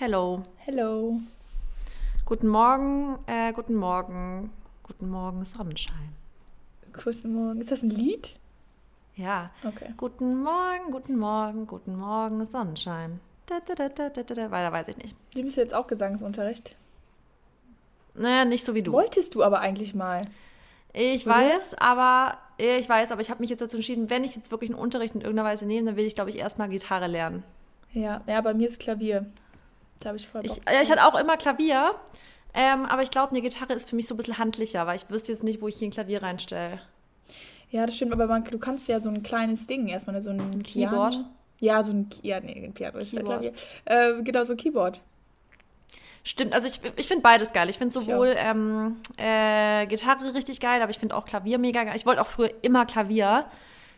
Hello. Hello. Guten Morgen, äh, guten Morgen, guten Morgen, Sonnenschein. Guten Morgen. Ist das ein Lied? Ja. Okay. Guten Morgen, guten Morgen, guten Morgen, Sonnenschein. Da, da, da, da, da, da, da. Weiter weiß ich nicht. Du bist jetzt auch Gesangsunterricht. Naja, nicht so wie du. Wolltest du aber eigentlich mal? Ich Oder? weiß, aber ich weiß, aber ich habe mich jetzt dazu entschieden, wenn ich jetzt wirklich einen Unterricht in irgendeiner Weise nehme, dann will ich, glaube ich, erstmal Gitarre lernen. Ja, ja, bei mir ist Klavier. Da habe ich voll Bock. Ich, ja, ich hatte auch immer Klavier, ähm, aber ich glaube, eine Gitarre ist für mich so ein bisschen handlicher, weil ich wüsste jetzt nicht, wo ich hier ein Klavier reinstelle. Ja, das stimmt, aber man, du kannst ja so ein kleines Ding erstmal, so ein, Ein Piano. Keyboard? Ja, so ein, ja, nee, ein Piano ist ja Keyboard. Klavier. Äh, genau, so ein Keyboard. Stimmt, also ich, ich finde beides geil. Ich finde sowohl ähm, äh, Gitarre richtig geil, aber ich finde auch Klavier mega geil. Ich wollte auch früher immer Klavier.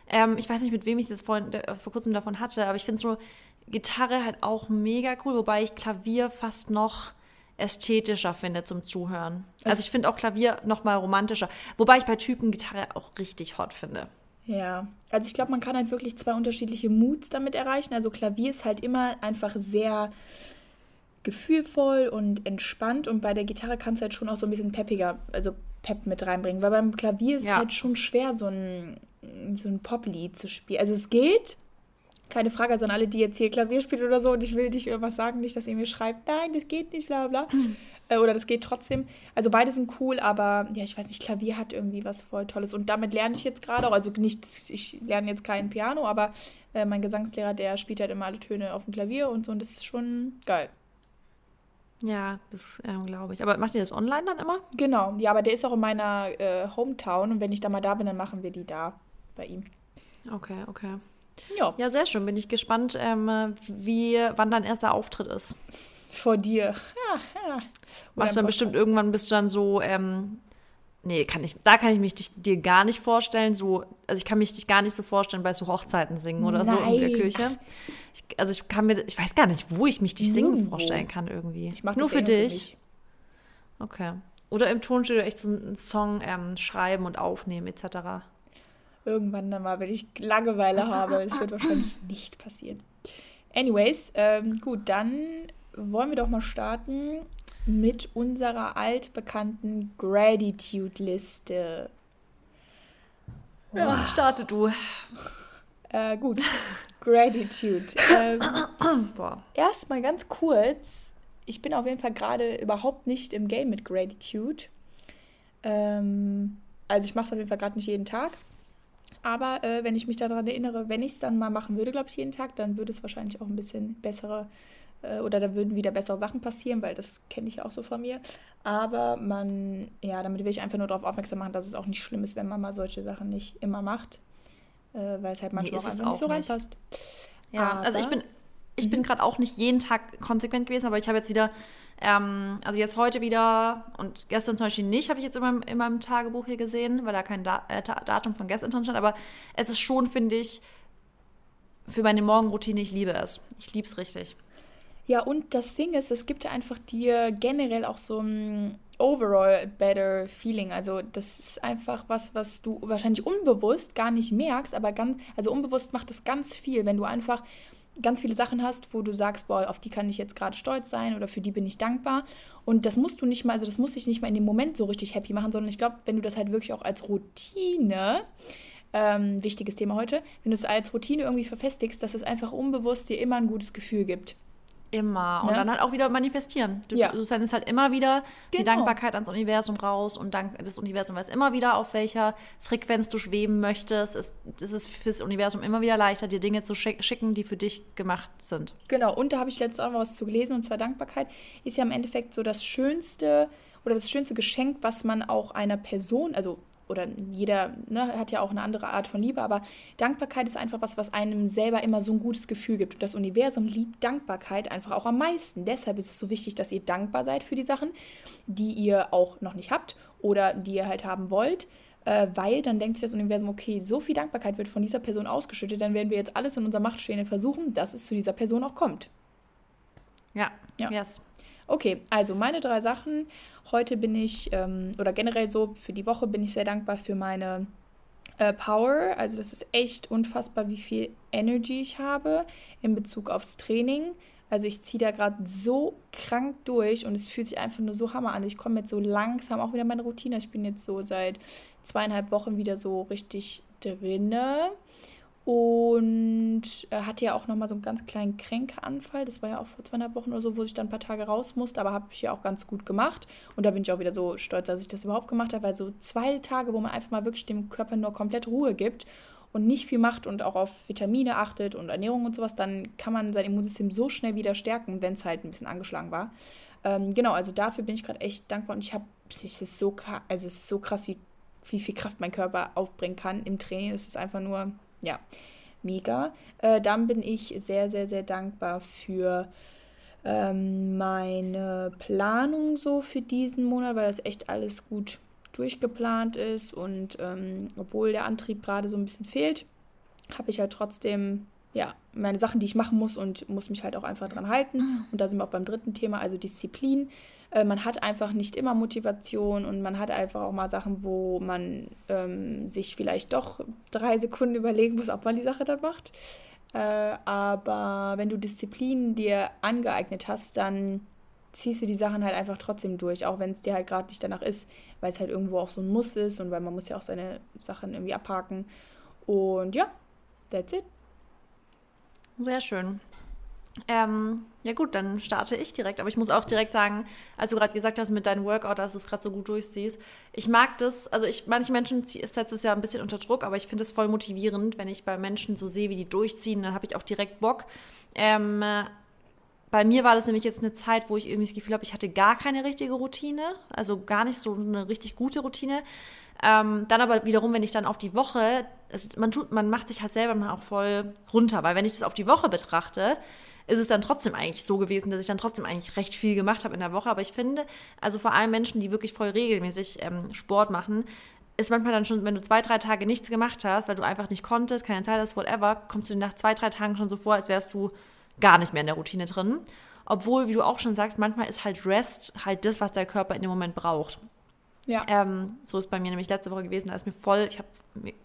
Ähm, ich weiß nicht, mit wem ich das vorhin, äh, vor kurzem davon hatte, aber ich finde so Gitarre halt auch mega cool, wobei ich Klavier fast noch ästhetischer finde zum Zuhören. Also ich finde auch Klavier noch mal romantischer, wobei ich bei Typen Gitarre auch richtig hot finde. Ja, also ich glaube, man kann halt wirklich zwei unterschiedliche Moods damit erreichen. Also Klavier ist halt immer einfach sehr gefühlvoll und entspannt und bei der Gitarre kannst du halt schon auch so ein bisschen peppiger, also Pep mit reinbringen, weil beim Klavier ist es Ja. halt schon schwer, so ein, so ein Poplied zu spielen. Also es geht, keine Frage, an alle, die jetzt hier Klavier spielen oder so und ich will nicht irgendwas sagen, nicht, dass ihr mir schreibt, nein, das geht nicht, bla bla. bla. Äh, Oder das geht trotzdem. Also beide sind cool, aber ja, ich weiß nicht, Klavier hat irgendwie was voll Tolles. Und damit lerne ich jetzt gerade auch. Also nicht, ich lerne jetzt kein Piano, aber äh, mein Gesangslehrer, der spielt halt immer alle Töne auf dem Klavier und so. Und das ist schon geil. Ja, das ähm, glaube ich. Aber macht ihr das online dann immer? Genau, ja, aber der ist auch in meiner äh, Hometown. Und wenn ich da mal da bin, dann machen wir die da bei ihm. Okay, okay. Ja, Ja, sehr schön. Bin ich gespannt, ähm, wie, wann dein erster Auftritt ist. vor dir. Ja, ja. Machst du dann bestimmt irgendwann bist du dann so, ähm, nee, kann ich, da kann ich mich dich, dir gar nicht vorstellen. So, also ich kann mich dich gar nicht so vorstellen bei so Hochzeiten singen oder so in der Nein. Kirche. Ich, also ich kann mir, ich weiß gar nicht, wo ich mich dich singen Nirgendwo. vorstellen kann irgendwie. Ich mach nur für dich. mich. Okay. Oder im Tonstudio echt so einen Song ähm, schreiben und aufnehmen etc. Irgendwann dann mal, wenn ich Langeweile habe. Das wird wahrscheinlich nicht passieren. Anyways, ähm, gut, dann wollen wir doch mal starten mit unserer altbekannten Gratitude-Liste. Ja, starte du. Äh, gut, Gratitude. Ähm, Boah. erstmal ganz kurz. Ich bin auf jeden Fall gerade überhaupt nicht im Game mit Gratitude. Ähm, also ich mache es auf jeden Fall gerade nicht jeden Tag. Aber äh, wenn ich mich daran erinnere, wenn ich es dann mal machen würde, glaube ich, jeden Tag, dann würde es wahrscheinlich auch ein bisschen bessere äh, oder da würden wieder bessere Sachen passieren, weil das kenne ich ja auch so von mir. Aber man, ja, damit will ich einfach nur darauf aufmerksam machen, dass es auch nicht schlimm ist, wenn man mal solche Sachen nicht immer macht. Äh, weil es halt manchmal ist auch einfach nicht so auch nicht. reinpasst. Ja, also ich Aber- bin, ich bin gerade auch nicht jeden Tag konsequent gewesen, aber ich habe jetzt wieder, ähm, also jetzt heute wieder und gestern zum Beispiel nicht, habe ich jetzt in meinem, in meinem Tagebuch hier gesehen, weil da kein da äh, Datum von gestern drin stand, aber es ist schon, finde ich, für meine Morgenroutine, ich liebe es. Ich liebe es richtig. Ja, und das Ding ist, es gibt ja einfach dir generell auch so ein overall better feeling. Also das ist einfach was, was du wahrscheinlich unbewusst gar nicht merkst, aber ganz, also unbewusst macht es ganz viel, wenn du einfach ganz viele Sachen hast, wo du sagst, boah, auf die kann ich jetzt gerade stolz sein oder für die bin ich dankbar. Und das musst du nicht mal, also das muss dich nicht mal in dem Moment so richtig happy machen, sondern ich glaube, wenn du das halt wirklich auch als Routine ähm, wichtiges Thema heute, wenn du es als Routine irgendwie verfestigst, dass es einfach unbewusst dir immer ein gutes Gefühl gibt. Immer. Und Ne? dann halt auch wieder manifestieren. Du, Ja. du sendest halt immer wieder die Genau. Dankbarkeit ans Universum raus und dank, das Universum weiß immer wieder, auf welcher Frequenz du schweben möchtest. Es, es ist fürs Universum immer wieder leichter, dir Dinge zu schick, schicken, die für dich gemacht sind. Genau, und da habe ich letztens auch noch was zu gelesen, und zwar Dankbarkeit ist ja im Endeffekt so das schönste oder das schönste Geschenk, was man auch einer Person, also oder jeder ne, hat ja auch eine andere Art von Liebe, aber Dankbarkeit ist einfach was, was einem selber immer so ein gutes Gefühl gibt. Und das Universum liebt Dankbarkeit einfach auch am meisten. Deshalb ist es so wichtig, dass ihr dankbar seid für die Sachen, die ihr auch noch nicht habt oder die ihr halt haben wollt. Äh, weil dann denkt sich das Universum, okay, so viel Dankbarkeit wird von dieser Person ausgeschüttet, dann werden wir jetzt alles in unserer Macht Stehende versuchen, dass es zu dieser Person auch kommt. Ja, Ja. yes. Okay, also meine drei Sachen. Heute bin ich, ähm, oder generell so für die Woche bin ich sehr dankbar für meine äh, Power. Also das ist echt unfassbar, wie viel Energy ich habe in Bezug aufs Training. Also ich ziehe da gerade so krank durch und es fühlt sich einfach nur so hammer an. Ich komme jetzt so langsam auch wieder in meine Routine. Ich bin jetzt so seit zweieinhalb Wochen wieder so richtig drinne und äh, hatte ja auch nochmal so einen ganz kleinen Kränkeanfall. Das war ja auch vor zweieinhalb Wochen oder so, wo ich dann ein paar Tage raus musste, aber habe ich ja auch ganz gut gemacht. Und da bin ich auch wieder so stolz, dass ich das überhaupt gemacht habe, weil so zwei Tage, wo man einfach mal wirklich dem Körper nur komplett Ruhe gibt und nicht viel macht und auch auf Vitamine achtet und Ernährung und sowas, dann kann man sein Immunsystem so schnell wieder stärken, wenn es halt ein bisschen angeschlagen war. Ähm, genau, also dafür bin ich gerade echt dankbar und ich habe, es ist so, also es ist so krass, wie, wie viel Kraft mein Körper aufbringen kann im Training. Es ist einfach nur ja, mega. Äh, dann bin ich sehr, sehr, sehr dankbar für ähm, meine Planung so für diesen Monat, weil das echt alles gut durchgeplant ist und ähm, obwohl der Antrieb gerade so ein bisschen fehlt, habe ich halt trotzdem ja meine Sachen, die ich machen muss und muss mich halt auch einfach dran halten. Ah. Und da sind wir auch beim dritten Thema, also Disziplin. Äh, man hat einfach nicht immer Motivation und man hat einfach auch mal Sachen, wo man ähm, sich vielleicht doch drei Sekunden überlegen muss, ob man die Sache dann macht. Äh, aber wenn du Disziplin dir angeeignet hast, dann ziehst du die Sachen halt einfach trotzdem durch, auch wenn es dir halt gerade nicht danach ist, weil es halt irgendwo auch so ein Muss ist und weil man muss ja auch seine Sachen irgendwie abhaken. Und ja, that's it. Sehr schön. Ähm, ja gut, dann starte ich direkt. Aber ich muss auch direkt sagen, als du gerade gesagt hast mit deinem Workout, dass du es gerade so gut durchziehst, ich mag das. Also ich, manche Menschen setzen es ja ein bisschen unter Druck, aber ich finde es voll motivierend, wenn ich bei Menschen so sehe, wie die durchziehen, dann habe ich auch direkt Bock. Ähm, bei mir war das nämlich jetzt eine Zeit, wo ich irgendwie das Gefühl habe, ich hatte gar keine richtige Routine, also gar nicht so eine richtig gute Routine. Ähm, dann aber wiederum, wenn ich dann auf die Woche, also man tut, man macht sich halt selber mal auch voll runter, weil wenn ich das auf die Woche betrachte, ist es dann trotzdem eigentlich so gewesen, dass ich dann trotzdem eigentlich recht viel gemacht habe in der Woche. Aber ich finde, also vor allem Menschen, die wirklich voll regelmäßig ähm, Sport machen, ist manchmal dann schon, wenn du zwei, drei Tage nichts gemacht hast, weil du einfach nicht konntest, keine Zeit hast, whatever, kommst du nach zwei, drei Tagen schon so vor, als wärst du gar nicht mehr in der Routine drin. Obwohl, wie du auch schon sagst, manchmal ist halt Rest halt das, was der Körper in dem Moment braucht. Ja. Ähm, so ist bei mir nämlich letzte Woche gewesen, da ist mir voll, ich habe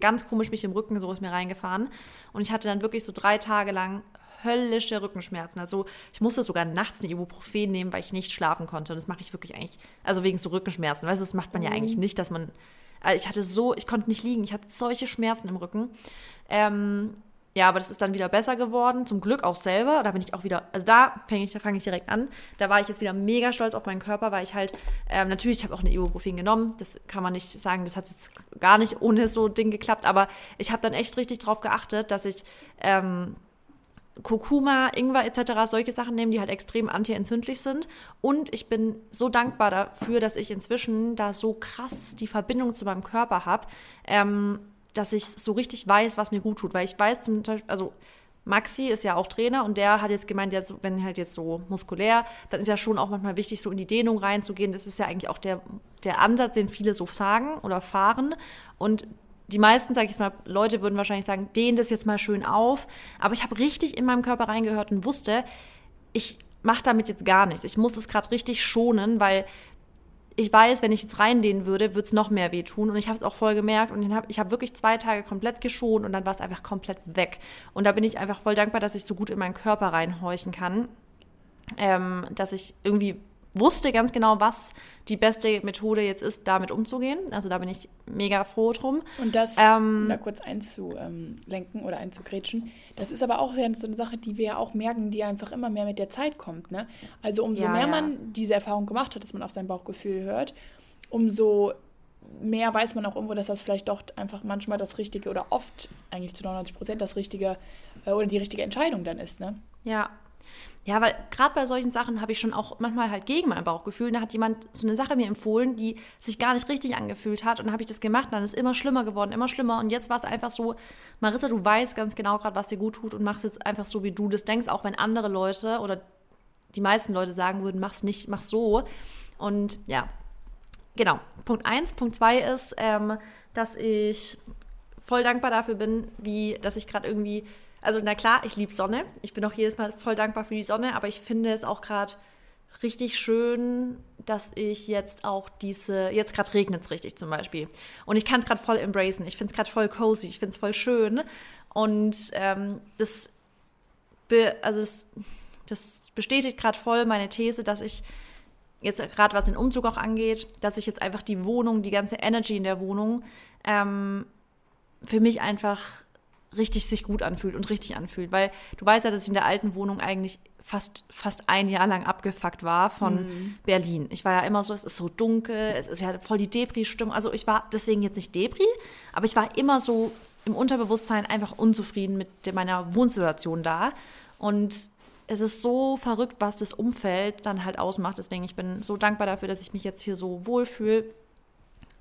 ganz komisch mich im Rücken, so ist mir reingefahren. Und ich hatte dann wirklich so drei Tage lang höllische Rückenschmerzen. Also ich musste sogar nachts ein Ibuprofen nehmen, weil ich nicht schlafen konnte. Und das mache ich wirklich eigentlich, also wegen so Rückenschmerzen. Weißt du, das macht man ja mhm. eigentlich nicht, dass man. Also ich hatte so, ich konnte nicht liegen, ich hatte solche Schmerzen im Rücken. Ähm, ja, aber das ist dann wieder besser geworden, zum Glück auch selber. Da bin ich auch wieder, also da fange ich, da fange ich direkt an. Da war ich jetzt wieder mega stolz auf meinen Körper, weil ich halt, ähm, natürlich, ich habe auch eine Ibuprofen genommen. Das kann man nicht sagen, das hat jetzt gar nicht ohne so Ding geklappt. Aber ich habe dann echt richtig drauf geachtet, dass ich ähm, Kurkuma, Ingwer etc., solche Sachen nehmen, die halt extrem antientzündlich sind. Und ich bin so dankbar dafür, dass ich inzwischen da so krass die Verbindung zu meinem Körper habe, ähm, dass ich so richtig weiß, was mir gut tut. Weil ich weiß zum Beispiel, also Maxi ist ja auch Trainer und der hat jetzt gemeint, jetzt, wenn halt jetzt so muskulär, dann ist ja schon auch manchmal wichtig, so in die Dehnung reinzugehen. Das ist ja eigentlich auch der, der Ansatz, den viele so sagen oder fahren. Und die meisten, sage ich mal, Leute würden wahrscheinlich sagen, dehn das jetzt mal schön auf. Aber ich habe richtig in meinem Körper reingehört und wusste, ich mache damit jetzt gar nichts. Ich muss es gerade richtig schonen, weil ich weiß, wenn ich jetzt reindehnen würde, würde es noch mehr wehtun. Und ich habe es auch voll gemerkt. Und hab, ich habe wirklich zwei Tage komplett geschont und dann war es einfach komplett weg. Und da bin ich einfach voll dankbar, dass ich so gut in meinen Körper reinhorchen kann. Ähm, dass ich irgendwie wusste ganz genau, was die beste Methode jetzt ist, damit umzugehen. Also da bin ich mega froh drum. Und das, ähm, um da kurz einzulenken oder einzugrätschen, das ist aber auch so eine Sache, die wir ja auch merken, die einfach immer mehr mit der Zeit kommt. Ne? Also umso ja, mehr ja. man diese Erfahrung gemacht hat, dass man auf sein Bauchgefühl hört, umso mehr weiß man auch irgendwo, dass das vielleicht doch einfach manchmal das Richtige oder oft eigentlich zu 99 Prozent das Richtige äh, oder die richtige Entscheidung dann ist. Ne? Ja, ja, weil gerade bei solchen Sachen habe ich schon auch manchmal halt gegen mein Bauchgefühl. Da hat jemand so eine Sache mir empfohlen, die sich gar nicht richtig angefühlt hat. Und dann habe ich das gemacht. Und dann ist es immer schlimmer geworden, immer schlimmer. Und jetzt war es einfach so, Marissa, du weißt ganz genau gerade, was dir gut tut und machst jetzt einfach so, wie du das denkst, auch wenn andere Leute oder die meisten Leute sagen würden, mach's nicht, mach so. Und ja, genau. Punkt eins. Punkt zwei ist, ähm, dass ich voll dankbar dafür bin, wie, dass ich gerade irgendwie also na klar, ich liebe Sonne. Ich bin auch jedes Mal voll dankbar für die Sonne, aber ich finde es auch gerade richtig schön, dass ich jetzt auch diese, jetzt gerade regnet es richtig zum Beispiel. Und ich kann es gerade voll embracen. Ich finde es gerade voll cozy, ich finde es voll schön. Und ähm, das, be, also es das bestätigt gerade voll meine These, dass ich jetzt gerade was den Umzug auch angeht, dass ich jetzt einfach die Wohnung, die ganze Energy in der Wohnung ähm, für mich einfach richtig sich gut anfühlt und richtig anfühlt. Weil du weißt ja, dass ich in der alten Wohnung eigentlich fast, fast ein Jahr lang abgefuckt war von mhm. Berlin. Ich war ja immer so, es ist so dunkel, es ist ja voll die Depri-Stimmung. Also ich war deswegen jetzt nicht Depri, aber ich war immer so im Unterbewusstsein einfach unzufrieden mit meiner Wohnsituation da. Und es ist so verrückt, was das Umfeld dann halt ausmacht. Deswegen, ich bin so dankbar dafür, dass ich mich jetzt hier so wohlfühle.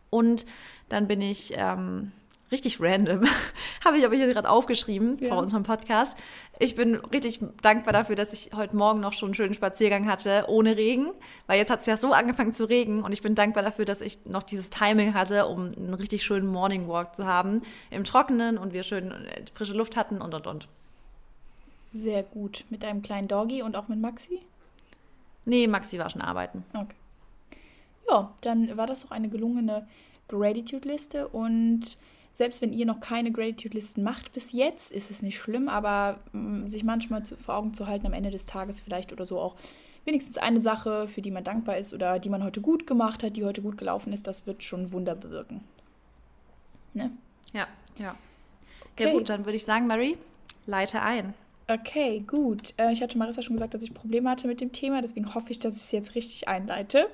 Und dann bin ich ähm, richtig random, habe ich aber hier gerade aufgeschrieben ja. vor unserem Podcast. Ich bin richtig dankbar dafür, dass ich heute Morgen noch schon einen schönen Spaziergang hatte, ohne Regen, weil jetzt hat es ja so angefangen zu regen und ich bin dankbar dafür, dass ich noch dieses Timing hatte, um einen richtig schönen Morning Walk zu haben, im Trockenen und wir schön äh, frische Luft hatten und und und. Sehr gut. Mit deinem kleinen Doggy und auch mit Maxi? Nee, Maxi war schon arbeiten. Okay. Ja, dann war das doch eine gelungene Gratitude-Liste und selbst wenn ihr noch keine Gratitude-Listen macht bis jetzt, ist es nicht schlimm, aber mh, mm, sich manchmal zu, vor Augen zu halten am Ende des Tages vielleicht oder so auch wenigstens eine Sache, für die man dankbar ist oder die man heute gut gemacht hat, die heute gut gelaufen ist, das wird schon Wunder bewirken. Ne? Ja, ja. Okay. Ja gut, dann würde ich sagen, Mary, leite ein. Okay, gut. Äh, ich hatte Marissa schon gesagt, dass ich Probleme hatte mit dem Thema, deswegen hoffe ich, dass ich es jetzt richtig einleite.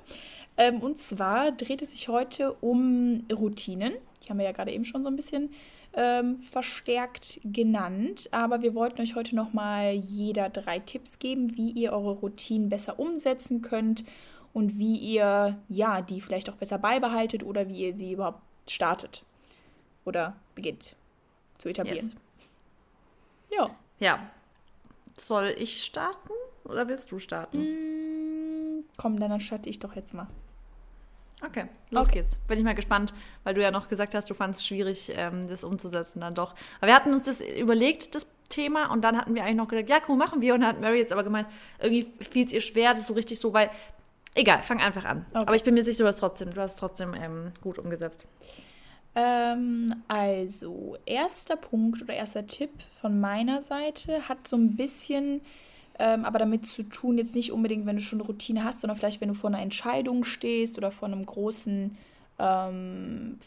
Ähm, und zwar dreht es sich heute um Routinen. Die haben wir ja gerade eben schon so ein bisschen ähm, verstärkt genannt. Aber wir wollten euch heute nochmal jeder drei Tipps geben, wie ihr eure Routinen besser umsetzen könnt und wie ihr ja die vielleicht auch besser beibehaltet oder wie ihr sie überhaupt startet oder beginnt zu etablieren. Yes. Ja. Ja. Soll ich starten oder willst du starten? Mm, komm, dann starte ich doch jetzt mal. Okay, los okay. geht's. Bin ich mal gespannt, weil du ja noch gesagt hast, du fandest es schwierig, ähm, das umzusetzen dann doch. Aber wir hatten uns das überlegt, das Thema, und dann hatten wir eigentlich noch gesagt, ja, cool, machen wir. Und dann hat Mary jetzt aber gemeint, irgendwie fiel es ihr schwer, das so richtig so, weil, egal, fang einfach an. Okay. Aber ich bin mir sicher, du hast trotzdem, du hast trotzdem ähm, gut umgesetzt. Ähm, also, erster Punkt oder erster Tipp von meiner Seite hat so ein bisschen ähm, aber damit zu tun, jetzt nicht unbedingt, wenn du schon eine Routine hast, sondern vielleicht, wenn du vor einer Entscheidung stehst oder vor einem großen, ähm,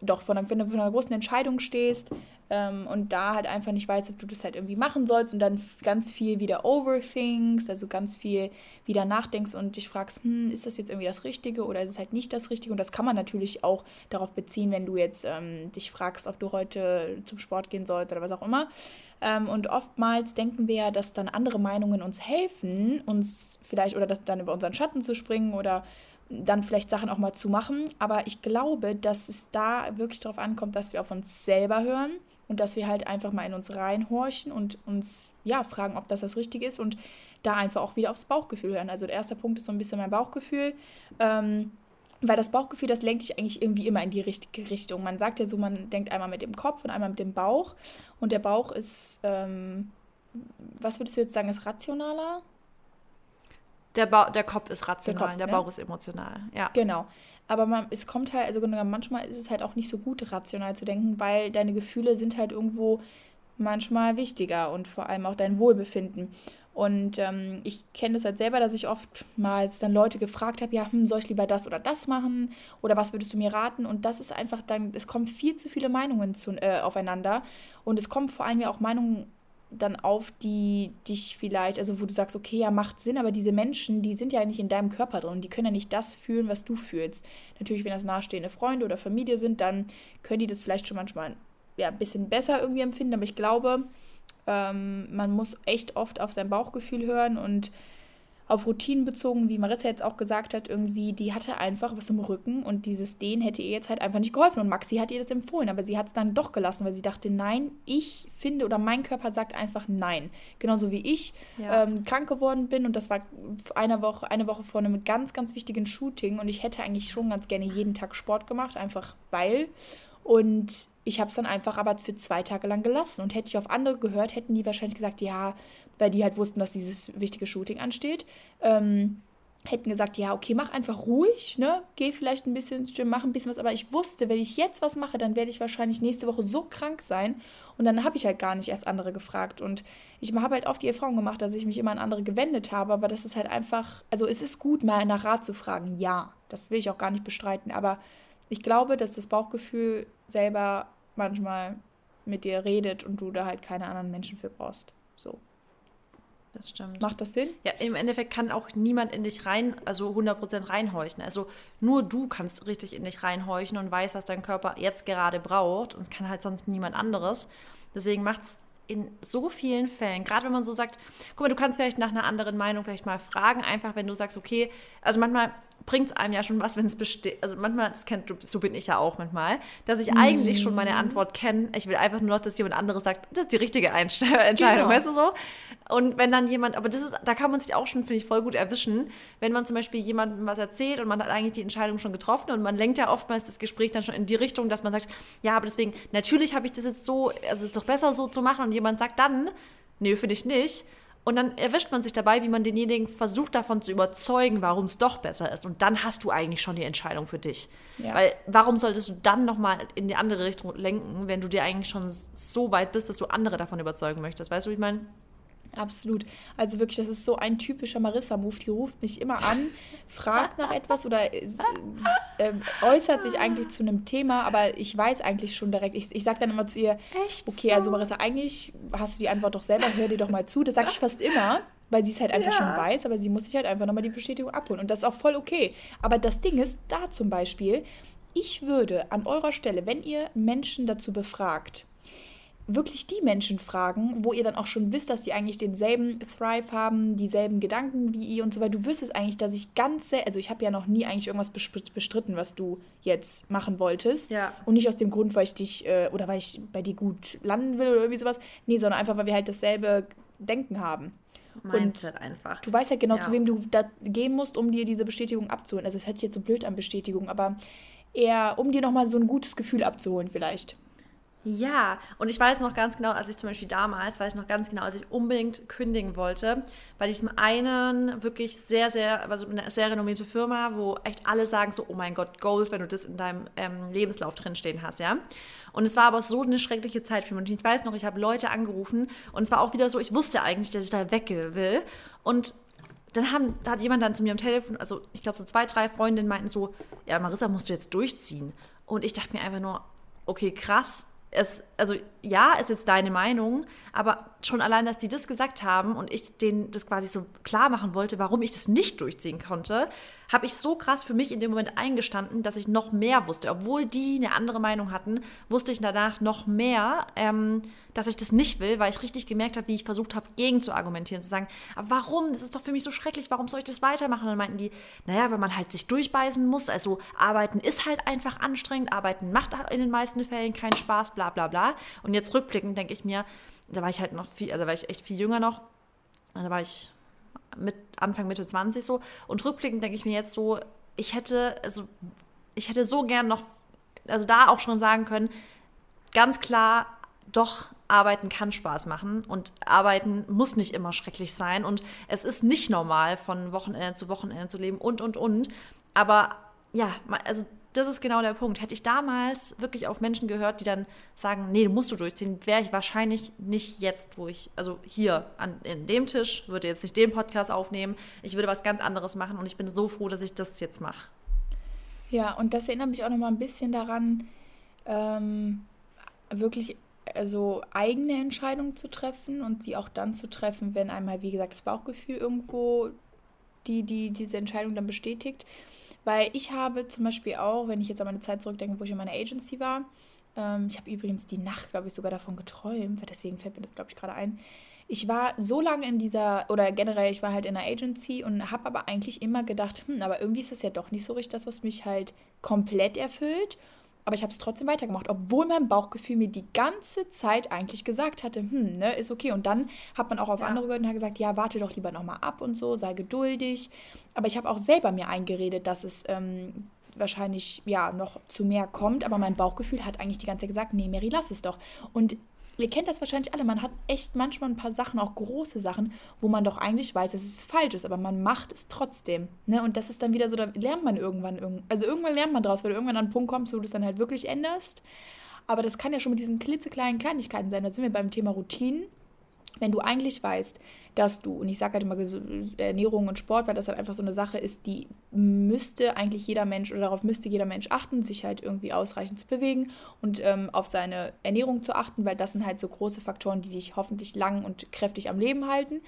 doch, vor einer, wenn du vor einer großen Entscheidung stehst ähm, und da halt einfach nicht weißt, ob du das halt irgendwie machen sollst und dann ganz viel wieder overthinkst, also ganz viel wieder nachdenkst und dich fragst, hm, ist das jetzt irgendwie das Richtige oder ist es halt nicht das Richtige? Und das kann man natürlich auch darauf beziehen, wenn du jetzt ähm, dich fragst, ob du heute zum Sport gehen sollst oder was auch immer. Ähm, und oftmals denken wir ja, dass dann andere Meinungen uns helfen, uns vielleicht oder das dann über unseren Schatten zu springen oder dann vielleicht Sachen auch mal zu machen. Aber ich glaube, dass es da wirklich darauf ankommt, dass wir auf uns selber hören und dass wir halt einfach mal in uns reinhorchen und uns ja fragen, ob das das Richtige ist und da einfach auch wieder aufs Bauchgefühl hören. Also der erste Punkt ist so ein bisschen mein Bauchgefühl. Ähm, weil das Bauchgefühl, das lenkt dich eigentlich irgendwie immer in die richtige Richtung. Man sagt ja so, man denkt einmal mit dem Kopf und einmal mit dem Bauch. Und der Bauch ist, ähm, was würdest du jetzt sagen, ist rationaler? Der, ba der Kopf ist rational, der, Kopf, der ne? Bauch ist emotional, ja. Genau. Aber man, es kommt halt, also manchmal ist es halt auch nicht so gut, rational zu denken, weil deine Gefühle sind halt irgendwo manchmal wichtiger und vor allem auch dein Wohlbefinden. Und ähm, ich kenne das halt selber, dass ich oftmals dann Leute gefragt habe, ja, hm, soll ich lieber das oder das machen? Oder was würdest du mir raten? Und das ist einfach dann, es kommen viel zu viele Meinungen zu, äh, aufeinander. Und es kommen vor allem ja auch Meinungen dann auf, die dich vielleicht, also wo du sagst, okay, ja, macht Sinn, aber diese Menschen, die sind ja nicht in deinem Körper drin, die können ja nicht das fühlen, was du fühlst. Natürlich, wenn das nahestehende Freunde oder Familie sind, dann können die das vielleicht schon manchmal ja, ein bisschen besser irgendwie empfinden, aber ich glaube, ähm, man muss echt oft auf sein Bauchgefühl hören und auf Routinen bezogen, wie Marissa jetzt auch gesagt hat, irgendwie, die hatte einfach was im Rücken und dieses Dehnen hätte ihr jetzt halt einfach nicht geholfen. Und Maxi hat ihr das empfohlen, aber sie hat es dann doch gelassen, weil sie dachte, nein, ich finde oder mein Körper sagt einfach nein. Genauso wie ich ja. ähm, krank geworden bin und das war eine Woche, eine Woche vor einem ganz, ganz wichtigen Shooting und ich hätte eigentlich schon ganz gerne jeden Tag Sport gemacht, einfach weil. Und ich habe es dann einfach aber für zwei Tage lang gelassen. Und hätte ich auf andere gehört, hätten die wahrscheinlich gesagt, ja, weil die halt wussten, dass dieses wichtige Shooting ansteht. Ähm, hätten gesagt, ja, okay, mach einfach ruhig, ne? Geh vielleicht ein bisschen ins Gym, mach ein bisschen was, aber ich wusste, wenn ich jetzt was mache, dann werde ich wahrscheinlich nächste Woche so krank sein und dann habe ich halt gar nicht erst andere gefragt und ich habe halt oft die Erfahrung gemacht, dass ich mich immer an andere gewendet habe, aber das ist halt einfach, also es ist gut, mal nach Rat zu fragen, ja, das will ich auch gar nicht bestreiten, aber ich glaube, dass das Bauchgefühl selber manchmal mit dir redet und du da halt keine anderen Menschen für brauchst. So. Das stimmt. Macht das Sinn? Ja, im Endeffekt kann auch niemand in dich rein, also 100% reinhorchen. Also nur du kannst richtig in dich reinhorchen und weißt, was dein Körper jetzt gerade braucht. Und es kann halt sonst niemand anderes. Deswegen macht es in so vielen Fällen, gerade wenn man so sagt, guck mal, du kannst vielleicht nach einer anderen Meinung vielleicht mal fragen, einfach wenn du sagst, okay, also manchmal bringt es einem ja schon was, wenn es besteht. Also manchmal, das kennt, so bin ich ja auch manchmal, dass ich mhm. eigentlich schon meine Antwort kenne. Ich will einfach nur noch, dass jemand anderes sagt, das ist die richtige Einst Entscheidung, genau. weißt du so? Und wenn dann jemand, aber das ist, da kann man sich auch schon, finde ich, voll gut erwischen, wenn man zum Beispiel jemandem was erzählt und man hat eigentlich die Entscheidung schon getroffen und man lenkt ja oftmals das Gespräch dann schon in die Richtung, dass man sagt, ja, aber deswegen, natürlich habe ich das jetzt so, also es ist doch besser so zu machen und jemand sagt dann, nee, finde ich nicht. Und dann erwischt man sich dabei, wie man denjenigen versucht davon zu überzeugen, warum es doch besser ist. Und dann hast du eigentlich schon die Entscheidung für dich. Ja. Weil warum solltest du dann nochmal in die andere Richtung lenken, wenn du dir eigentlich schon so weit bist, dass du andere davon überzeugen möchtest? Weißt du, wie ich meine? Absolut. Also wirklich, das ist so ein typischer Marissa-Move. Die ruft mich immer an, fragt nach etwas oder äh, äh, äußert sich eigentlich zu einem Thema, aber ich weiß eigentlich schon direkt. Ich, ich sage dann immer zu ihr, Echt okay, so? also Marissa, eigentlich hast du die Antwort doch selber, hör dir doch mal zu. Das sage ich fast immer, weil sie es halt einfach ja. schon weiß, aber sie muss sich halt einfach nochmal die Bestätigung abholen. Und das ist auch voll okay. Aber das Ding ist, da zum Beispiel, ich würde an eurer Stelle, wenn ihr Menschen dazu befragt, wirklich die Menschen fragen, wo ihr dann auch schon wisst, dass die eigentlich denselben Thrive haben, dieselben Gedanken wie ihr und so weiter. Du wüsstest eigentlich, dass ich ganz also ich habe ja noch nie eigentlich irgendwas bestritten, was du jetzt machen wolltest. Ja. Und nicht aus dem Grund, weil ich dich äh, oder weil ich bei dir gut landen will oder irgendwie sowas. Nee, sondern einfach, weil wir halt dasselbe Denken haben. Mindset und einfach. Du weißt halt genau, ja. zu wem du da gehen musst, um dir diese Bestätigung abzuholen. Also es hört sich jetzt so blöd an, Bestätigung, aber eher, um dir nochmal so ein gutes Gefühl abzuholen vielleicht. Ja, und ich weiß noch ganz genau, als ich zum Beispiel damals, weiß ich noch ganz genau, als ich unbedingt kündigen wollte, bei diesem einen wirklich sehr, sehr, also eine sehr renommierte Firma, wo echt alle sagen so, oh mein Gott, Goals, wenn du das in deinem ähm, Lebenslauf drinstehen hast, ja. Und es war aber so eine schreckliche Zeit für mich. Und ich weiß noch, ich habe Leute angerufen und es war auch wieder so, ich wusste eigentlich, dass ich da weg will. Und dann haben, da hat jemand dann zu mir am Telefon, also ich glaube so zwei, drei Freundinnen meinten so, ja, Marissa, musst du jetzt durchziehen. Und ich dachte mir einfach nur, okay, krass, es, also ja, ist jetzt deine Meinung, aber schon allein, dass die das gesagt haben und ich denen das quasi so klar machen wollte, warum ich das nicht durchziehen konnte, habe ich so krass für mich in dem Moment eingestanden, dass ich noch mehr wusste. Obwohl die eine andere Meinung hatten, wusste ich danach noch mehr, ähm, dass ich das nicht will, weil ich richtig gemerkt habe, wie ich versucht habe, gegen zu argumentieren, zu sagen, aber warum? Das ist doch für mich so schrecklich, warum soll ich das weitermachen? Und dann meinten die, naja, weil man halt sich durchbeißen muss. Also arbeiten ist halt einfach anstrengend, arbeiten macht in den meisten Fällen keinen Spaß, bla bla bla. Und jetzt rückblickend denke ich mir, da war ich halt noch viel, also war ich echt viel jünger noch. Da war ich mit Anfang, Mitte 20 so. Und rückblickend denke ich mir jetzt so, ich hätte, also ich hätte so gern noch, also da auch schon sagen können, ganz klar, doch, arbeiten kann Spaß machen und arbeiten muss nicht immer schrecklich sein und es ist nicht normal, von Wochenende zu Wochenende zu leben und, und, und. Aber ja, also das ist genau der Punkt. Hätte ich damals wirklich auf Menschen gehört, die dann sagen, nee, du musst du durchziehen, wäre ich wahrscheinlich nicht jetzt, wo ich, also hier an, in dem Tisch, würde jetzt nicht den Podcast aufnehmen. Ich würde was ganz anderes machen und ich bin so froh, dass ich das jetzt mache. Ja, und das erinnert mich auch noch mal ein bisschen daran, ähm, wirklich also eigene Entscheidungen zu treffen und sie auch dann zu treffen, wenn einmal, wie gesagt, das Bauchgefühl irgendwo die, die diese Entscheidung dann bestätigt. Weil ich habe zum Beispiel auch, wenn ich jetzt an meine Zeit zurückdenke, wo ich in meiner Agency war, ähm, ich habe übrigens die Nacht, glaube ich, sogar davon geträumt, deswegen fällt mir das, glaube ich, gerade ein. Ich war so lange in dieser, oder generell, ich war halt in einer Agency und habe aber eigentlich immer gedacht, hm, aber irgendwie ist das ja doch nicht so richtig, dass das mich halt komplett erfüllt. Aber ich habe es trotzdem weitergemacht, obwohl mein Bauchgefühl mir die ganze Zeit eigentlich gesagt hatte, hm, ne, ist okay. Und dann hat man auch auf ja. andere gehört und hat gesagt, ja, warte doch lieber nochmal ab und so, sei geduldig. Aber ich habe auch selber mir eingeredet, dass es ähm, wahrscheinlich ja noch zu mehr kommt. Aber mein Bauchgefühl hat eigentlich die ganze Zeit gesagt, nee, Mary, lass es doch. Und ihr kennt das wahrscheinlich alle, man hat echt manchmal ein paar Sachen, auch große Sachen, wo man doch eigentlich weiß, dass es falsch ist, aber man macht es trotzdem. Ne? Und das ist dann wieder so, da lernt man irgendwann, also irgendwann lernt man draus, weil du irgendwann an einen Punkt kommst, wo du es dann halt wirklich änderst. Aber das kann ja schon mit diesen klitzekleinen Kleinigkeiten sein. Da sind wir beim Thema Routinen. Wenn du eigentlich weißt, dass du, und ich sage halt immer Ernährung und Sport, weil das halt einfach so eine Sache ist, die müsste eigentlich jeder Mensch oder darauf müsste jeder Mensch achten, sich halt irgendwie ausreichend zu bewegen und ähm, auf seine Ernährung zu achten, weil das sind halt so große Faktoren, die dich hoffentlich lang und kräftig am Leben halten.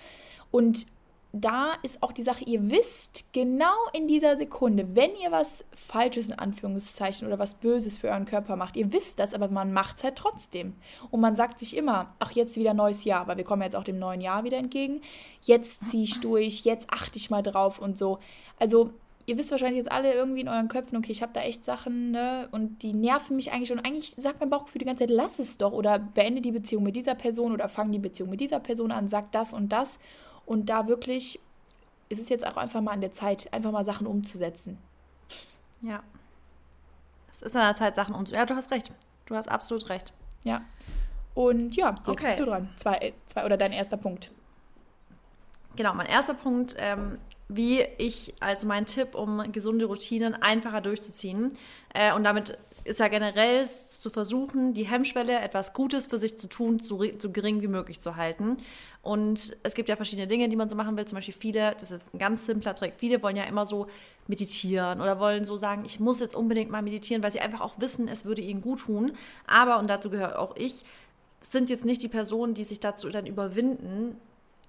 Und da ist auch die Sache, ihr wisst genau in dieser Sekunde, wenn ihr was Falsches in Anführungszeichen oder was Böses für euren Körper macht, ihr wisst das, aber man macht es halt trotzdem. Und man sagt sich immer, ach, jetzt wieder neues Jahr, weil wir kommen jetzt auch dem neuen Jahr wieder entgegen. Jetzt ziehe ich durch, jetzt achte ich mal drauf und so. Also, ihr wisst wahrscheinlich jetzt alle irgendwie in euren Köpfen, okay, ich habe da echt Sachen, ne, und die nerven mich eigentlich. Und eigentlich sagt mein Bauchgefühl die ganze Zeit, lass es doch oder beende die Beziehung mit dieser Person oder fang die Beziehung mit dieser Person an, sag das und das. Und da wirklich ist es jetzt auch einfach mal an der Zeit, einfach mal Sachen umzusetzen. Ja. Es ist an der Zeit, Sachen umzusetzen. Ja, du hast recht. Du hast absolut recht. Ja. Und ja, jetzt okay. bist du dran. Zwei, äh, zwei, oder dein erster Punkt. Genau, mein erster Punkt, ähm, wie ich, also mein Tipp, um gesunde Routinen einfacher durchzuziehen. Äh, und damit ist ja generell zu versuchen, die Hemmschwelle, etwas Gutes für sich zu tun, so, so gering wie möglich zu halten. Und es gibt ja verschiedene Dinge, die man so machen will. Zum Beispiel viele, das ist ein ganz simpler Trick, viele wollen ja immer so meditieren oder wollen so sagen, ich muss jetzt unbedingt mal meditieren, weil sie einfach auch wissen, es würde ihnen gut tun. Aber, und dazu gehört auch ich, sind jetzt nicht die Personen, die sich dazu dann überwinden,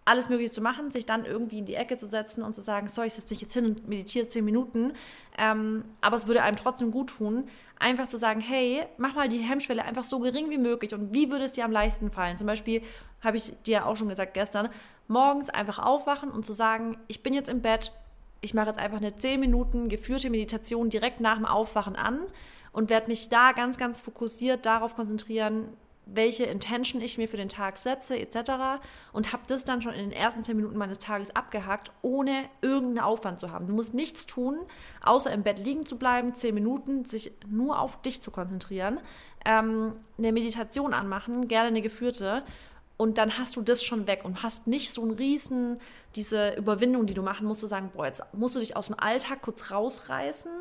alles Mögliche zu machen, sich dann irgendwie in die Ecke zu setzen und zu sagen, sorry, ich setze mich jetzt hin und meditiere zehn Minuten, ähm, aber es würde einem trotzdem gut tun, einfach zu sagen, hey, mach mal die Hemmschwelle einfach so gering wie möglich und wie würde es dir am leichtesten fallen? Zum Beispiel habe ich dir auch schon gesagt gestern, morgens einfach aufwachen und zu sagen, ich bin jetzt im Bett, ich mache jetzt einfach eine zehn Minuten geführte Meditation direkt nach dem Aufwachen an und werde mich da ganz, ganz fokussiert darauf konzentrieren, welche Intention ich mir für den Tag setze, etc. Und habe das dann schon in den ersten zehn Minuten meines Tages abgehakt, ohne irgendeinen Aufwand zu haben. Du musst nichts tun, außer im Bett liegen zu bleiben, zehn Minuten, sich nur auf dich zu konzentrieren, ähm, eine Meditation anmachen, gerne eine geführte. Und dann hast du das schon weg und hast nicht so einen riesen, diese Überwindung, die du machen musst, zu sagen, boah, jetzt musst du dich aus dem Alltag kurz rausreißen,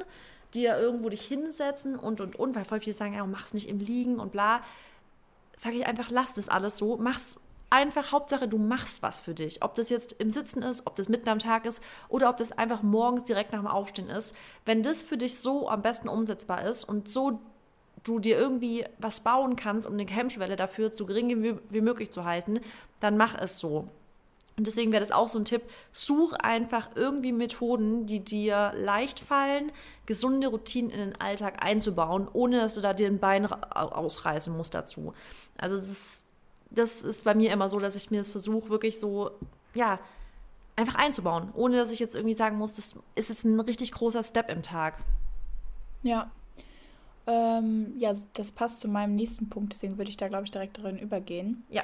dir irgendwo dich hinsetzen und, und, und, weil voll viele sagen, ja, mach's nicht im Liegen und bla sage ich einfach, lass das alles so, mach's einfach, Hauptsache du machst was für dich. Ob das jetzt im Sitzen ist, ob das mitten am Tag ist oder ob das einfach morgens direkt nach dem Aufstehen ist. Wenn das für dich so am besten umsetzbar ist und so du dir irgendwie was bauen kannst, um eine Hemmschwelle dafür so gering wie möglich zu halten, dann mach es so. Und deswegen wäre das auch so ein Tipp, such einfach irgendwie Methoden, die dir leicht fallen, gesunde Routinen in den Alltag einzubauen, ohne dass du da dir ein Bein ausreißen musst dazu. Also das ist, das ist bei mir immer so, dass ich mir das versuche, wirklich so, ja, einfach einzubauen, ohne dass ich jetzt irgendwie sagen muss, das ist jetzt ein richtig großer Step im Tag. Ja. Ähm, ja, das passt zu meinem nächsten Punkt, deswegen würde ich da, glaube ich, direkt drin übergehen. Ja.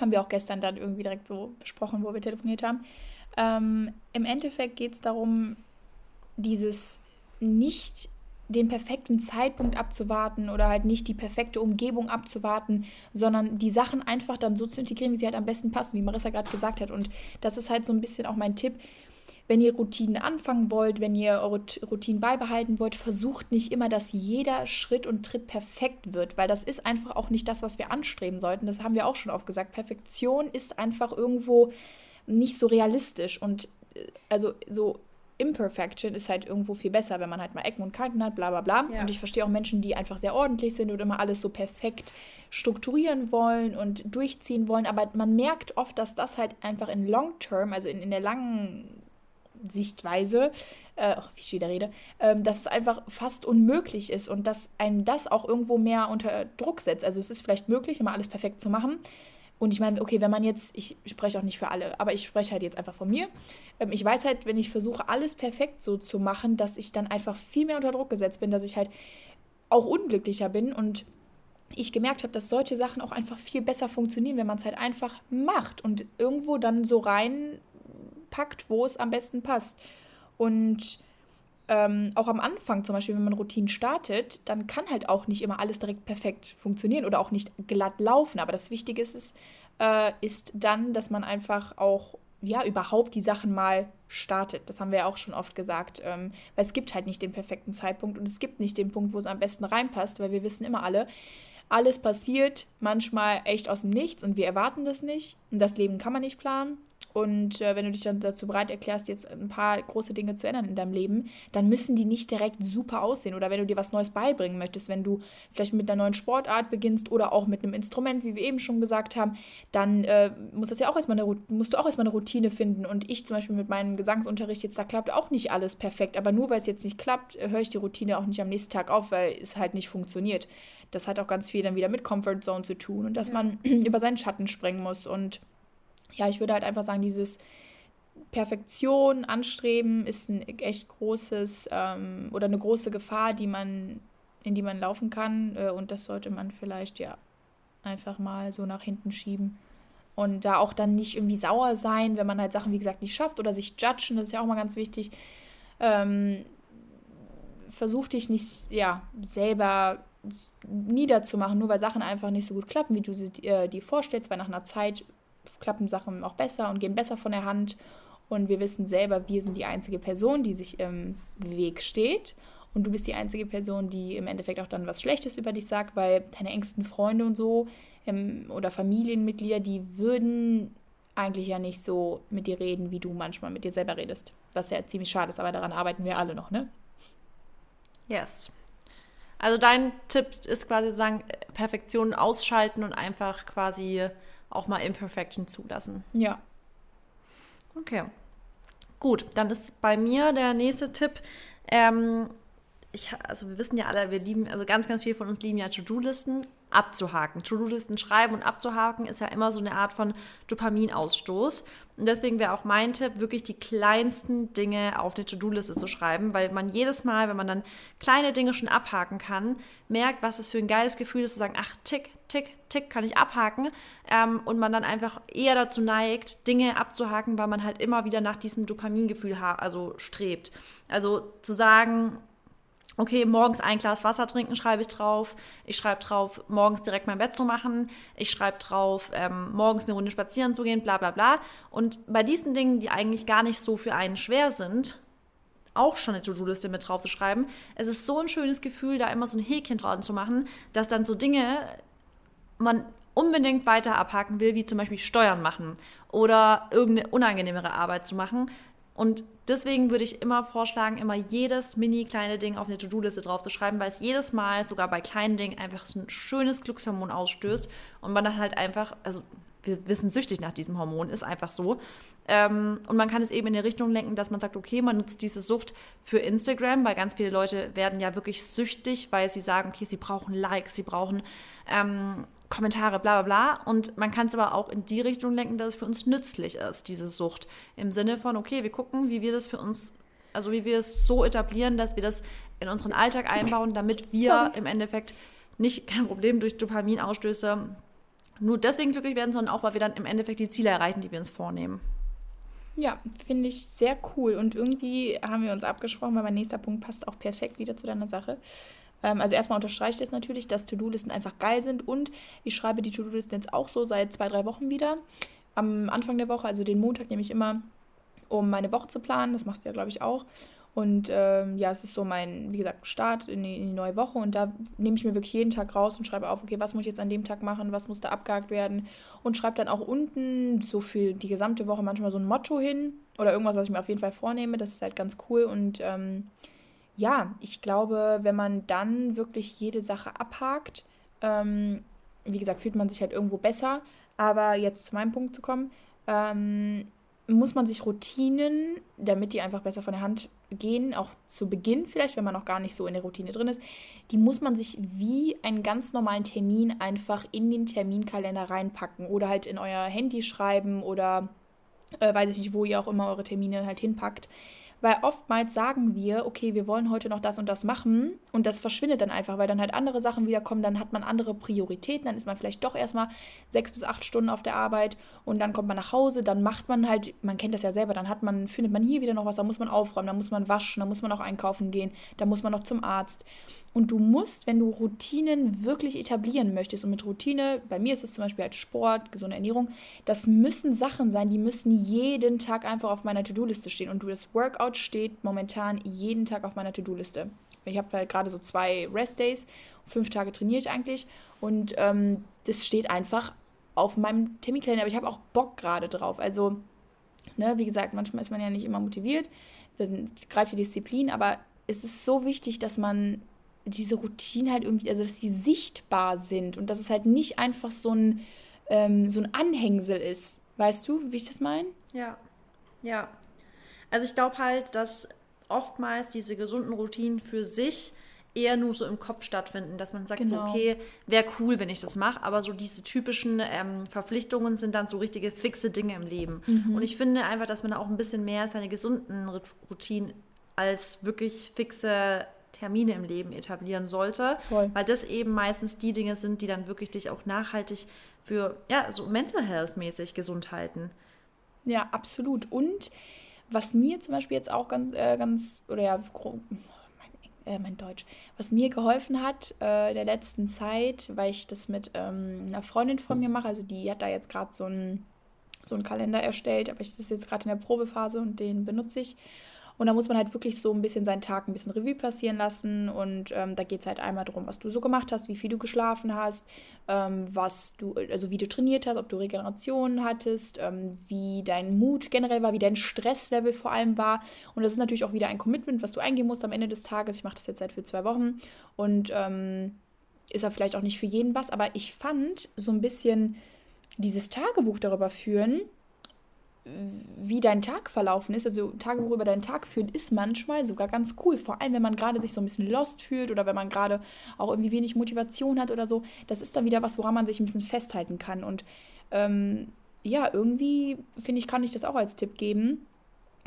Haben wir auch gestern dann irgendwie direkt so besprochen, wo wir telefoniert haben. Ähm, Im Endeffekt geht es darum, dieses nicht den perfekten Zeitpunkt abzuwarten oder halt nicht die perfekte Umgebung abzuwarten, sondern die Sachen einfach dann so zu integrieren, wie sie halt am besten passen, wie Marissa gerade gesagt hat. Und das ist halt so ein bisschen auch mein Tipp wenn ihr Routinen anfangen wollt, wenn ihr eure Routinen beibehalten wollt, versucht nicht immer, dass jeder Schritt und Tritt perfekt wird, weil das ist einfach auch nicht das, was wir anstreben sollten. Das haben wir auch schon oft gesagt. Perfektion ist einfach irgendwo nicht so realistisch und äh, also so Imperfection ist halt irgendwo viel besser, wenn man halt mal Ecken und Kanten hat, bla bla bla. Ja. Und ich verstehe auch Menschen, die einfach sehr ordentlich sind und immer alles so perfekt strukturieren wollen und durchziehen wollen. Aber man merkt oft, dass das halt einfach in Long Term, also in, in der langen Sichtweise, äh, wie ich wieder rede, ähm, dass es einfach fast unmöglich ist und dass einen das auch irgendwo mehr unter Druck setzt. Also es ist vielleicht möglich, immer alles perfekt zu machen. Und ich meine, okay, wenn man jetzt, ich spreche auch nicht für alle, aber ich spreche halt jetzt einfach von mir. Ähm, ich weiß halt, wenn ich versuche, alles perfekt so zu machen, dass ich dann einfach viel mehr unter Druck gesetzt bin, dass ich halt auch unglücklicher bin und ich gemerkt habe, dass solche Sachen auch einfach viel besser funktionieren, wenn man es halt einfach macht und irgendwo dann so rein packt, wo es am besten passt. Und ähm, auch am Anfang zum Beispiel, wenn man Routinen startet, dann kann halt auch nicht immer alles direkt perfekt funktionieren oder auch nicht glatt laufen. Aber das Wichtige ist, ist, äh, ist dann, dass man einfach auch ja, überhaupt die Sachen mal startet. Das haben wir ja auch schon oft gesagt. Ähm, weil es gibt halt nicht den perfekten Zeitpunkt und es gibt nicht den Punkt, wo es am besten reinpasst, weil wir wissen immer alle, alles passiert manchmal echt aus dem Nichts und wir erwarten das nicht. Und das Leben kann man nicht planen. Und äh, wenn du dich dann dazu bereit erklärst, jetzt ein paar große Dinge zu ändern in deinem Leben, dann müssen die nicht direkt super aussehen. Oder wenn du dir was Neues beibringen möchtest, wenn du vielleicht mit einer neuen Sportart beginnst oder auch mit einem Instrument, wie wir eben schon gesagt haben, dann äh, muss das ja auch erstmal eine, musst du auch erstmal eine Routine finden. Und ich zum Beispiel mit meinem Gesangsunterricht jetzt, da klappt auch nicht alles perfekt. Aber nur weil es jetzt nicht klappt, höre ich die Routine auch nicht am nächsten Tag auf, weil es halt nicht funktioniert. Das hat auch ganz viel dann wieder mit Comfort Zone zu tun und dass ja. man über seinen Schatten springen muss und ja, ich würde halt einfach sagen, dieses Perfektion anstreben ist ein echt großes ähm, oder eine große Gefahr, die man, in die man laufen kann. Äh, und das sollte man vielleicht ja einfach mal so nach hinten schieben. Und da auch dann nicht irgendwie sauer sein, wenn man halt Sachen, wie gesagt, nicht schafft oder sich judgen, das ist ja auch mal ganz wichtig. Ähm, versuch dich nicht, ja, selber niederzumachen, nur weil Sachen einfach nicht so gut klappen, wie du sie äh, dir vorstellst, weil nach einer Zeit klappen Sachen auch besser und gehen besser von der Hand. Und wir wissen selber, wir sind die einzige Person, die sich im Weg steht. Und du bist die einzige Person, die im Endeffekt auch dann was Schlechtes über dich sagt, weil deine engsten Freunde und so ähm, oder Familienmitglieder, die würden eigentlich ja nicht so mit dir reden, wie du manchmal mit dir selber redest. Was ja ziemlich schade ist, aber daran arbeiten wir alle noch, ne? Yes. Also dein Tipp ist quasi sagen, Perfektion ausschalten und einfach quasi auch mal Imperfection zulassen. Ja. Okay. Gut, dann ist bei mir der nächste Tipp. Ähm, ich, also wir wissen ja alle, wir lieben, also ganz, ganz viel von uns lieben ja To-Do-Listen abzuhaken. To-Do-Listen schreiben und abzuhaken ist ja immer so eine Art von Dopaminausstoß. Und deswegen wäre auch mein Tipp, wirklich die kleinsten Dinge auf eine To-Do-Liste zu schreiben, weil man jedes Mal, wenn man dann kleine Dinge schon abhaken kann, merkt, was es für ein geiles Gefühl ist, zu sagen, ach, tick, tick, tick, kann ich abhaken. Ähm, und man dann einfach eher dazu neigt, Dinge abzuhaken, weil man halt immer wieder nach diesem Dopamingefühl also strebt. Also zu sagen, okay, morgens ein Glas Wasser trinken, schreibe ich drauf. Ich schreibe drauf, morgens direkt mein Bett zu machen. Ich schreibe drauf, ähm, morgens eine Runde spazieren zu gehen, bla bla bla. Und bei diesen Dingen, die eigentlich gar nicht so für einen schwer sind, auch schon eine To-Do-Liste mit drauf zu schreiben. Es ist so ein schönes Gefühl, da immer so ein Häkchen dran zu machen, dass dann so Dinge man unbedingt weiter abhaken will, wie zum Beispiel Steuern machen oder irgendeine unangenehmere Arbeit zu machen, und deswegen würde ich immer vorschlagen, immer jedes mini kleine Ding auf eine To-Do-Liste drauf zu schreiben, weil es jedes Mal, sogar bei kleinen Dingen, einfach so ein schönes Glückshormon ausstößt und man dann halt einfach, also wir, wissen süchtig nach diesem Hormon, ist einfach so. Ähm, und man kann es eben in die Richtung lenken, dass man sagt, okay, man nutzt diese Sucht für Instagram, weil ganz viele Leute werden ja wirklich süchtig, weil sie sagen, okay, sie brauchen Likes, sie brauchen ähm, Kommentare, bla bla bla. Und man kann es aber auch in die Richtung lenken, dass es für uns nützlich ist, diese Sucht. Im Sinne von, okay, wir gucken, wie wir das für uns, also wie wir es so etablieren, dass wir das in unseren Alltag einbauen, damit wir Sorry. im Endeffekt nicht kein Problem durch Dopaminausstöße nur deswegen glücklich werden, sondern auch, weil wir dann im Endeffekt die Ziele erreichen, die wir uns vornehmen. Ja, finde ich sehr cool. Und irgendwie haben wir uns abgesprochen, weil mein nächster Punkt passt auch perfekt wieder zu deiner Sache. Ähm, also erstmal unterstreiche ich das natürlich, dass To-Do-Listen einfach geil sind und ich schreibe die To-Do-Listen jetzt auch so seit zwei, drei Wochen wieder. Am Anfang der Woche, also den Montag nehme ich immer, um meine Woche zu planen. Das machst du ja, glaube ich, auch. Und ähm, ja, es ist so mein, wie gesagt, Start in die, in die, neue Woche. Und da nehme ich mir wirklich jeden Tag raus und schreibe auf, okay, was muss ich jetzt an dem Tag machen, was muss da abgehakt werden. Und schreibe dann auch unten so für die gesamte Woche manchmal so ein Motto hin oder irgendwas, was ich mir auf jeden Fall vornehme. Das ist halt ganz cool. Und ähm, ja, ich glaube, wenn man dann wirklich jede Sache abhakt, ähm, wie gesagt, fühlt man sich halt irgendwo besser. Aber jetzt zu meinem Punkt zu kommen, ähm, muss man sich Routinen, damit die einfach besser von der Hand gehen, auch zu Beginn vielleicht, wenn man noch gar nicht so in der Routine drin ist, die muss man sich wie einen ganz normalen Termin einfach in den Terminkalender reinpacken oder halt in euer Handy schreiben oder äh, weiß ich nicht, wo ihr auch immer eure Termine halt hinpackt Weil oftmals sagen wir, okay, wir wollen heute noch das und das machen und das verschwindet dann einfach, weil dann halt andere Sachen wiederkommen, dann hat man andere Prioritäten, dann ist man vielleicht doch erstmal sechs bis acht Stunden auf der Arbeit und dann kommt man nach Hause, dann macht man halt, man kennt das ja selber, dann hat man, findet man hier wieder noch was, da muss man aufräumen, da muss man waschen, da muss man auch einkaufen gehen, da muss man noch zum Arzt. Und du musst, wenn du Routinen wirklich etablieren möchtest, und mit Routine, bei mir ist es zum Beispiel halt Sport, gesunde Ernährung, das müssen Sachen sein, die müssen jeden Tag einfach auf meiner To-Do-Liste stehen. Und das Workout steht momentan jeden Tag auf meiner To-Do-Liste. Ich habe halt gerade so zwei Rest-Days, fünf Tage trainiere ich eigentlich. Und ähm, das steht einfach auf meinem Terminkalender. Aber ich habe auch Bock gerade drauf. Also, ne, wie gesagt, manchmal ist man ja nicht immer motiviert, dann greift die Disziplin, aber es ist so wichtig, dass man diese Routinen halt irgendwie, also dass die sichtbar sind und dass es halt nicht einfach so ein, ähm, so ein Anhängsel ist. Weißt du, wie ich das meine? Ja, ja. Also ich glaube halt, dass oftmals diese gesunden Routinen für sich eher nur so im Kopf stattfinden, dass man sagt, genau. so, okay, wäre cool, wenn ich das mache, aber so diese typischen ähm, Verpflichtungen sind dann so richtige fixe Dinge im Leben. Mhm. Und ich finde einfach, dass man auch ein bisschen mehr seine gesunden Routinen als wirklich fixe Termine im Leben etablieren sollte, Voll. weil das eben meistens die Dinge sind, die dann wirklich dich auch nachhaltig für, ja, so Mental Health mäßig gesund halten. Ja, absolut. Und was mir zum Beispiel jetzt auch ganz, äh, ganz, oder ja, mein, äh, mein Deutsch, was mir geholfen hat äh, der letzten Zeit, weil ich das mit ähm, einer Freundin von mir mache, also die hat da jetzt gerade so einen so einen Kalender erstellt, aber ich das ist jetzt gerade in der Probephase und den benutze ich. Und da muss man halt wirklich so ein bisschen seinen Tag ein bisschen Revue passieren lassen. Und ähm, da geht es halt einmal darum, was du so gemacht hast, wie viel du geschlafen hast, ähm, was du, also wie du trainiert hast, ob du Regeneration hattest, ähm, wie dein Mut generell war, wie dein Stresslevel vor allem war. Und das ist natürlich auch wieder ein Commitment, was du eingehen musst am Ende des Tages. Ich mache das jetzt seit für zwei Wochen. Und ähm, ist ja vielleicht auch nicht für jeden was, aber ich fand so ein bisschen dieses Tagebuch darüber führen, wie dein Tag verlaufen ist, also Tagebuch über deinen Tag führen, ist manchmal sogar ganz cool. Vor allem, wenn man gerade sich so ein bisschen lost fühlt oder wenn man gerade auch irgendwie wenig Motivation hat oder so. Das ist dann wieder was, woran man sich ein bisschen festhalten kann. Und ähm, ja, irgendwie, finde ich, kann ich das auch als Tipp geben.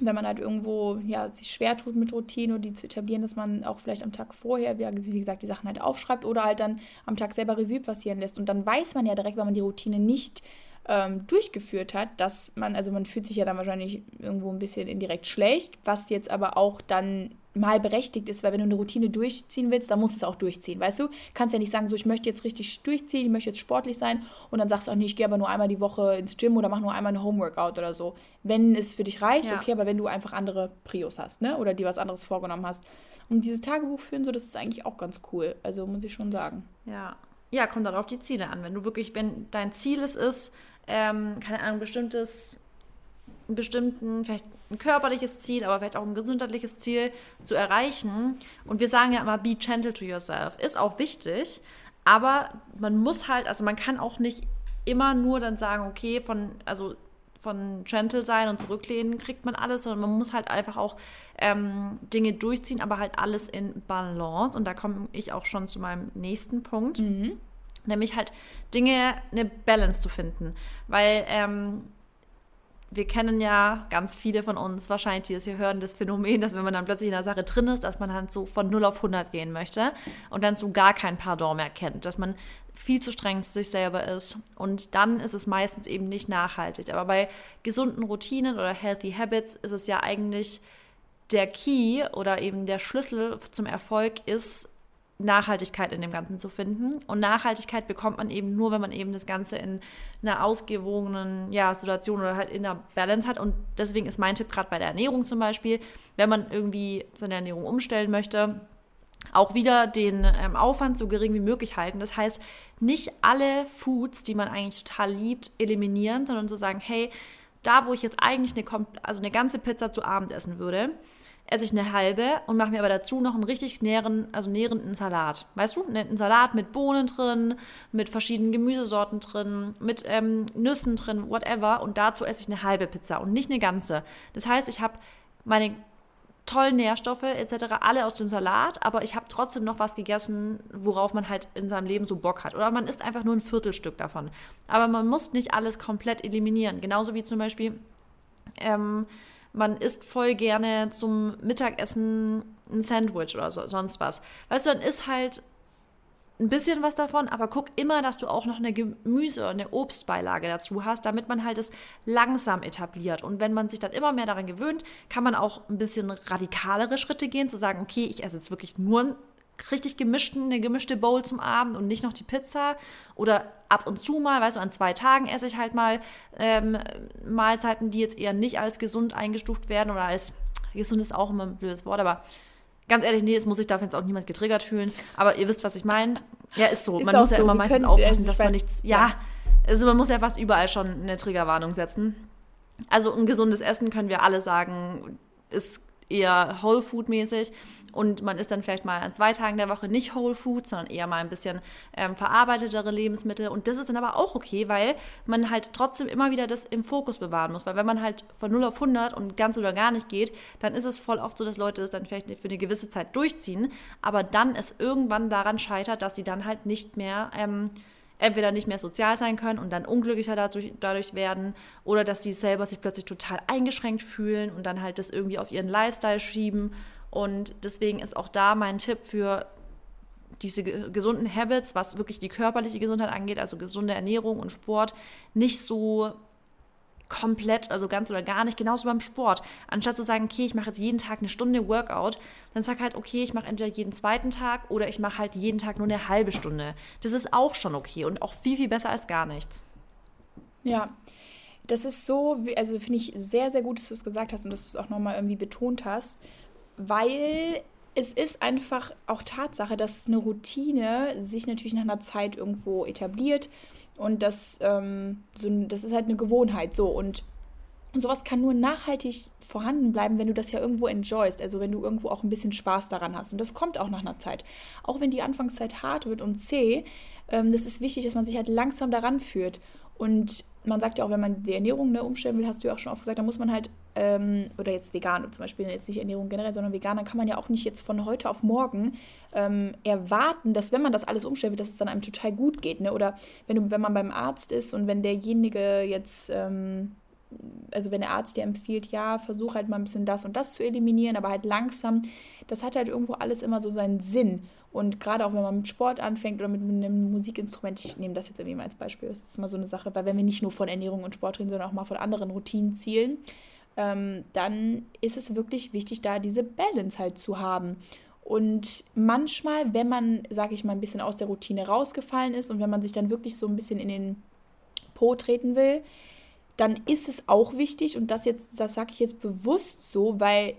Wenn man halt irgendwo ja, sich schwer tut mit Routinen oder die zu etablieren, dass man auch vielleicht am Tag vorher, wie gesagt, die Sachen halt aufschreibt oder halt dann am Tag selber Revue passieren lässt. Und dann weiß man ja direkt, wenn man die Routine nicht ähm, durchgeführt hat, dass man, also man fühlt sich ja dann wahrscheinlich irgendwo ein bisschen indirekt schlecht, was jetzt aber auch dann mal berechtigt ist, weil wenn du eine Routine durchziehen willst, dann musst du es auch durchziehen, weißt du? Kannst ja nicht sagen, so ich möchte jetzt richtig durchziehen, ich möchte jetzt sportlich sein und dann sagst du auch nicht, ich gehe aber nur einmal die Woche ins Gym oder mach nur einmal ein Homeworkout oder so. Wenn es für dich reicht, ja. okay, aber wenn du einfach andere Prios hast, ne? Oder dir was anderes vorgenommen hast. Und dieses Tagebuch führen, so, das ist eigentlich auch ganz cool. Also muss ich schon sagen. Ja. Ja, kommt dann auf die Ziele an. Wenn du wirklich, wenn dein Ziel es ist, ähm, keine Ahnung, bestimmtes, einen bestimmten, vielleicht ein körperliches Ziel, aber vielleicht auch ein gesundheitliches Ziel zu erreichen. Und wir sagen ja immer, be gentle to yourself. Ist auch wichtig, aber man muss halt, also man kann auch nicht immer nur dann sagen, okay, von, also von gentle sein und zurücklehnen kriegt man alles, sondern man muss halt einfach auch ähm, Dinge durchziehen, aber halt alles in Balance. Und da komme ich auch schon zu meinem nächsten Punkt. Mhm. Nämlich halt Dinge, eine Balance zu finden. Weil ähm, wir kennen ja ganz viele von uns wahrscheinlich, die das hier hören, das Phänomen, dass wenn man dann plötzlich in der Sache drin ist, dass man dann so von 0 auf 100 gehen möchte und dann so gar kein Pardon mehr kennt, dass man viel zu streng zu sich selber ist und dann ist es meistens eben nicht nachhaltig. Aber bei gesunden Routinen oder Healthy Habits ist es ja eigentlich der Key oder eben der Schlüssel zum Erfolg ist, Nachhaltigkeit in dem Ganzen zu finden. Und Nachhaltigkeit bekommt man eben nur, wenn man eben das Ganze in einer ausgewogenen ja, Situation oder halt in einer Balance hat. Und deswegen ist mein Tipp gerade bei der Ernährung zum Beispiel, wenn man irgendwie seine Ernährung umstellen möchte, auch wieder den ähm, Aufwand so gering wie möglich halten. Das heißt, nicht alle Foods, die man eigentlich total liebt, eliminieren, sondern so sagen, hey, da wo ich jetzt eigentlich eine, also eine ganze Pizza zu Abend essen würde, esse ich eine halbe und mache mir aber dazu noch einen richtig nähren, also nährenden Salat. Weißt du, einen Salat mit Bohnen drin, mit verschiedenen Gemüsesorten drin, mit ähm, Nüssen drin, whatever. Und dazu esse ich eine halbe Pizza und nicht eine ganze. Das heißt, ich habe meine tollen Nährstoffe etc. alle aus dem Salat, aber ich habe trotzdem noch was gegessen, worauf man halt in seinem Leben so Bock hat. Oder man isst einfach nur ein Viertelstück davon. Aber man muss nicht alles komplett eliminieren. Genauso wie zum Beispiel ähm, man isst voll gerne zum Mittagessen ein Sandwich oder so, sonst was. Weißt du, dann ist halt ein bisschen was davon, aber guck immer, dass du auch noch eine Gemüse- oder eine Obstbeilage dazu hast, damit man halt es langsam etabliert. Und wenn man sich dann immer mehr daran gewöhnt, kann man auch ein bisschen radikalere Schritte gehen, zu sagen, okay, ich esse jetzt wirklich nur richtig gemischten, eine gemischte Bowl zum Abend und nicht noch die Pizza. Oder ab und zu mal, weißt du, an zwei Tagen esse ich halt mal ähm, Mahlzeiten, die jetzt eher nicht als gesund eingestuft werden oder als gesund ist auch immer ein blödes Wort, aber Ganz ehrlich, nee, es muss sich dafür jetzt auch niemand getriggert fühlen. Aber ihr wisst, was ich meine. Ja, ist so. Ist man muss ja so. immer meistens können, aufpassen, dass man nichts. Ja, ja, also man muss ja fast überall schon eine Triggerwarnung setzen. Also ein gesundes Essen können wir alle sagen, ist eher Whole Food mäßig und man ist dann vielleicht mal an zwei Tagen der Woche nicht Whole Food, sondern eher mal ein bisschen ähm, verarbeitetere Lebensmittel. Und das ist dann aber auch okay, weil man halt trotzdem immer wieder das im Fokus bewahren muss, weil wenn man halt von 0 auf 100 und ganz oder gar nicht geht, dann ist es voll oft so, dass Leute das dann vielleicht für eine gewisse Zeit durchziehen, aber dann es irgendwann daran scheitert, dass sie dann halt nicht mehr ähm, entweder nicht mehr sozial sein können und dann unglücklicher dadurch, dadurch werden. Oder dass sie selber sich plötzlich total eingeschränkt fühlen und dann halt das irgendwie auf ihren Lifestyle schieben. Und deswegen ist auch da mein Tipp für diese gesunden Habits, was wirklich die körperliche Gesundheit angeht, also gesunde Ernährung und Sport, nicht so komplett, also ganz oder gar nicht, genauso beim Sport. Anstatt zu sagen, okay, ich mache jetzt jeden Tag eine Stunde Workout, dann sag halt, okay, ich mache entweder jeden zweiten Tag oder ich mache halt jeden Tag nur eine halbe Stunde. Das ist auch schon okay und auch viel, viel besser als gar nichts. Ja, das ist so, also finde ich sehr, sehr gut, dass du es gesagt hast und dass du es auch nochmal irgendwie betont hast, weil es ist einfach auch Tatsache, dass eine Routine sich natürlich nach einer Zeit irgendwo etabliert und das, ähm, so, das ist halt eine Gewohnheit so. Und sowas kann nur nachhaltig vorhanden bleiben, wenn du das ja irgendwo enjoyst. Also wenn du irgendwo auch ein bisschen Spaß daran hast. Und das kommt auch nach einer Zeit. Auch wenn die Anfangszeit hart wird und zäh, ähm, das ist wichtig, dass man sich halt langsam daran führt. Und man sagt ja auch, wenn man die Ernährung ne, umstellen will, hast du ja auch schon oft gesagt, da muss man halt, ähm, oder jetzt vegan zum Beispiel, jetzt nicht Ernährung generell, sondern vegan, dann kann man ja auch nicht jetzt von heute auf morgen ähm, erwarten, dass wenn man das alles umstellt, dass es dann einem total gut geht. Ne? Oder wenn, du, wenn man beim Arzt ist und wenn derjenige jetzt, ähm, also wenn der Arzt dir empfiehlt, ja, versuch halt mal ein bisschen das und das zu eliminieren, aber halt langsam, das hat halt irgendwo alles immer so seinen Sinn. Und gerade auch wenn man mit Sport anfängt oder mit einem Musikinstrument, ich nehme das jetzt irgendwie mal als Beispiel, das ist mal so eine Sache, weil wenn wir nicht nur von Ernährung und Sport reden, sondern auch mal von anderen Routinenzielen, ähm, dann ist es wirklich wichtig, da diese Balance halt zu haben. Und manchmal, wenn man, sage ich mal, ein bisschen aus der Routine rausgefallen ist und wenn man sich dann wirklich so ein bisschen in den Po treten will, dann ist es auch wichtig, und das jetzt, das sage ich jetzt bewusst so, weil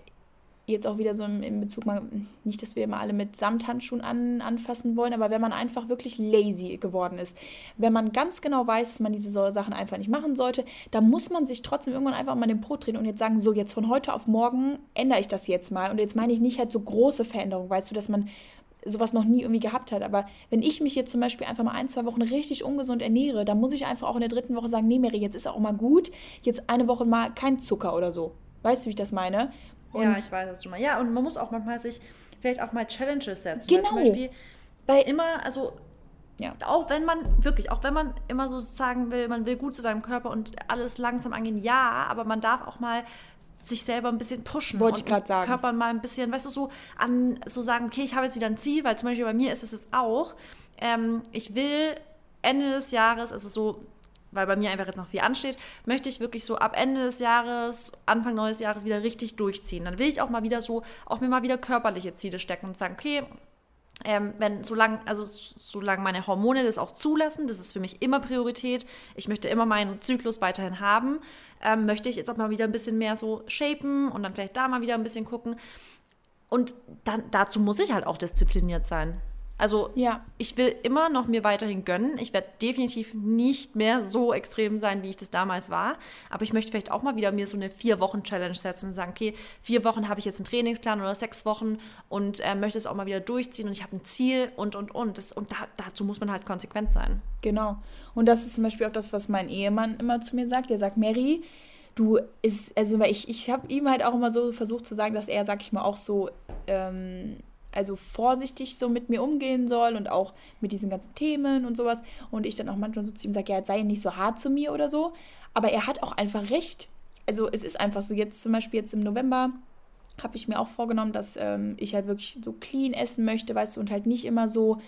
jetzt auch wieder so in Bezug mal, nicht, dass wir immer alle mit Samthandschuhen an, anfassen wollen, aber wenn man einfach wirklich lazy geworden ist, wenn man ganz genau weiß, dass man diese Sachen einfach nicht machen sollte, dann muss man sich trotzdem irgendwann einfach mal den Po drehen und jetzt sagen, so jetzt von heute auf morgen ändere ich das jetzt mal. Und jetzt meine ich nicht halt so große Veränderungen, weißt du, dass man sowas noch nie irgendwie gehabt hat. Aber wenn ich mich jetzt zum Beispiel einfach mal ein, zwei Wochen richtig ungesund ernähre, dann muss ich einfach auch in der dritten Woche sagen, nee, Mary, jetzt ist auch mal gut, jetzt eine Woche mal kein Zucker oder so. Weißt du, wie ich das meine? Und ja, ich weiß das schon mal. Ja, und man muss auch manchmal sich vielleicht auch mal Challenges setzen. Genau. Weil zum Beispiel bei immer, also ja. Auch wenn man, wirklich, auch wenn man immer so sagen will, man will gut zu seinem Körper und alles langsam angehen, ja, aber man darf auch mal sich selber ein bisschen pushen. Wollte ich gerade sagen. Körper mal ein bisschen, weißt du, so an, so sagen, okay, ich habe jetzt wieder ein Ziel, weil zum Beispiel bei mir ist es jetzt auch, ähm, ich will Ende des Jahres, also so weil bei mir einfach jetzt noch viel ansteht, möchte ich wirklich so ab Ende des Jahres, Anfang neues Jahres wieder richtig durchziehen. Dann will ich auch mal wieder so, auch mir mal wieder körperliche Ziele stecken und sagen, okay, ähm, wenn solange also solange meine Hormone das auch zulassen, das ist für mich immer Priorität. Ich möchte immer meinen Zyklus weiterhin haben. Ähm, möchte ich jetzt auch mal wieder ein bisschen mehr so shapen und dann vielleicht da mal wieder ein bisschen gucken. Und dann dazu muss ich halt auch diszipliniert sein. Also ja. ich will immer noch mir weiterhin gönnen. Ich werde definitiv nicht mehr so extrem sein, wie ich das damals war. Aber ich möchte vielleicht auch mal wieder mir so eine vier Wochen Challenge setzen und sagen, okay, vier Wochen habe ich jetzt einen Trainingsplan oder sechs Wochen und äh, möchte es auch mal wieder durchziehen und ich habe ein Ziel und und und. Das, und da, dazu muss man halt konsequent sein. Genau. Und das ist zum Beispiel auch das, was mein Ehemann immer zu mir sagt. Er sagt, Mary, du ist, also ich, ich habe ihm halt auch immer so versucht zu sagen, dass er, sag ich mal, auch so ähm, also vorsichtig so mit mir umgehen soll und auch mit diesen ganzen Themen und sowas. Und ich dann auch manchmal so zu ihm sage, ja, sei nicht so hart zu mir oder so. Aber er hat auch einfach recht. also es ist einfach so, jetzt zum Beispiel jetzt im November habe ich mir auch vorgenommen, dass ähm, ich halt wirklich so clean essen möchte, weißt du, und halt nicht immer so,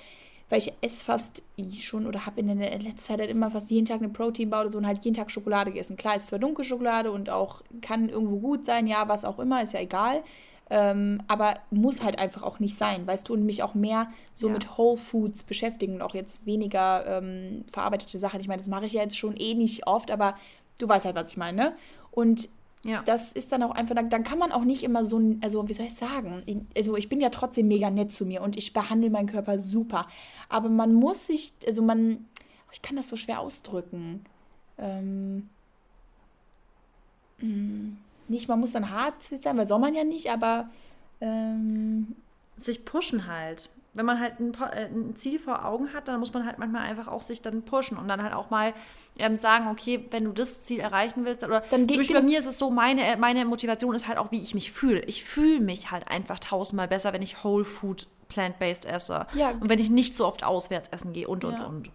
weil ich esse fast schon oder habe in der letzten Zeit halt immer fast jeden Tag eine Proteinbar oder so und halt jeden Tag Schokolade gegessen. Klar, ist zwar dunkle Schokolade und auch kann irgendwo gut sein, ja, was auch immer, ist ja egal. Ähm, aber muss halt einfach auch nicht sein, weißt du, und mich auch mehr so ja. mit Whole Foods beschäftigen und auch jetzt weniger ähm, verarbeitete Sachen. Ich meine, das mache ich ja jetzt schon eh nicht oft, aber du weißt halt, was ich meine. Ne? Und ja. Das ist dann auch einfach, dann, dann kann man auch nicht immer so, also wie soll ich sagen, ich, also ich bin ja trotzdem mega nett zu mir und ich behandle meinen Körper super. Aber man muss sich, also man, ich kann das so schwer ausdrücken. Ähm, hm, nicht, man muss dann hart sein, weil soll man ja nicht, aber ähm, sich pushen halt wenn man halt ein, äh, ein, Ziel vor Augen hat, dann muss man halt manchmal einfach auch sich dann pushen und dann halt auch mal ähm, sagen, okay, wenn du das Ziel erreichen willst, oder dann geht bei mir ist es so, meine, äh, meine Motivation ist halt auch, wie ich mich fühle. Ich fühle mich halt einfach tausendmal besser, wenn ich Whole Food plant-based esse. Ja. Und wenn ich nicht so oft auswärts essen gehe und, und, ja. und.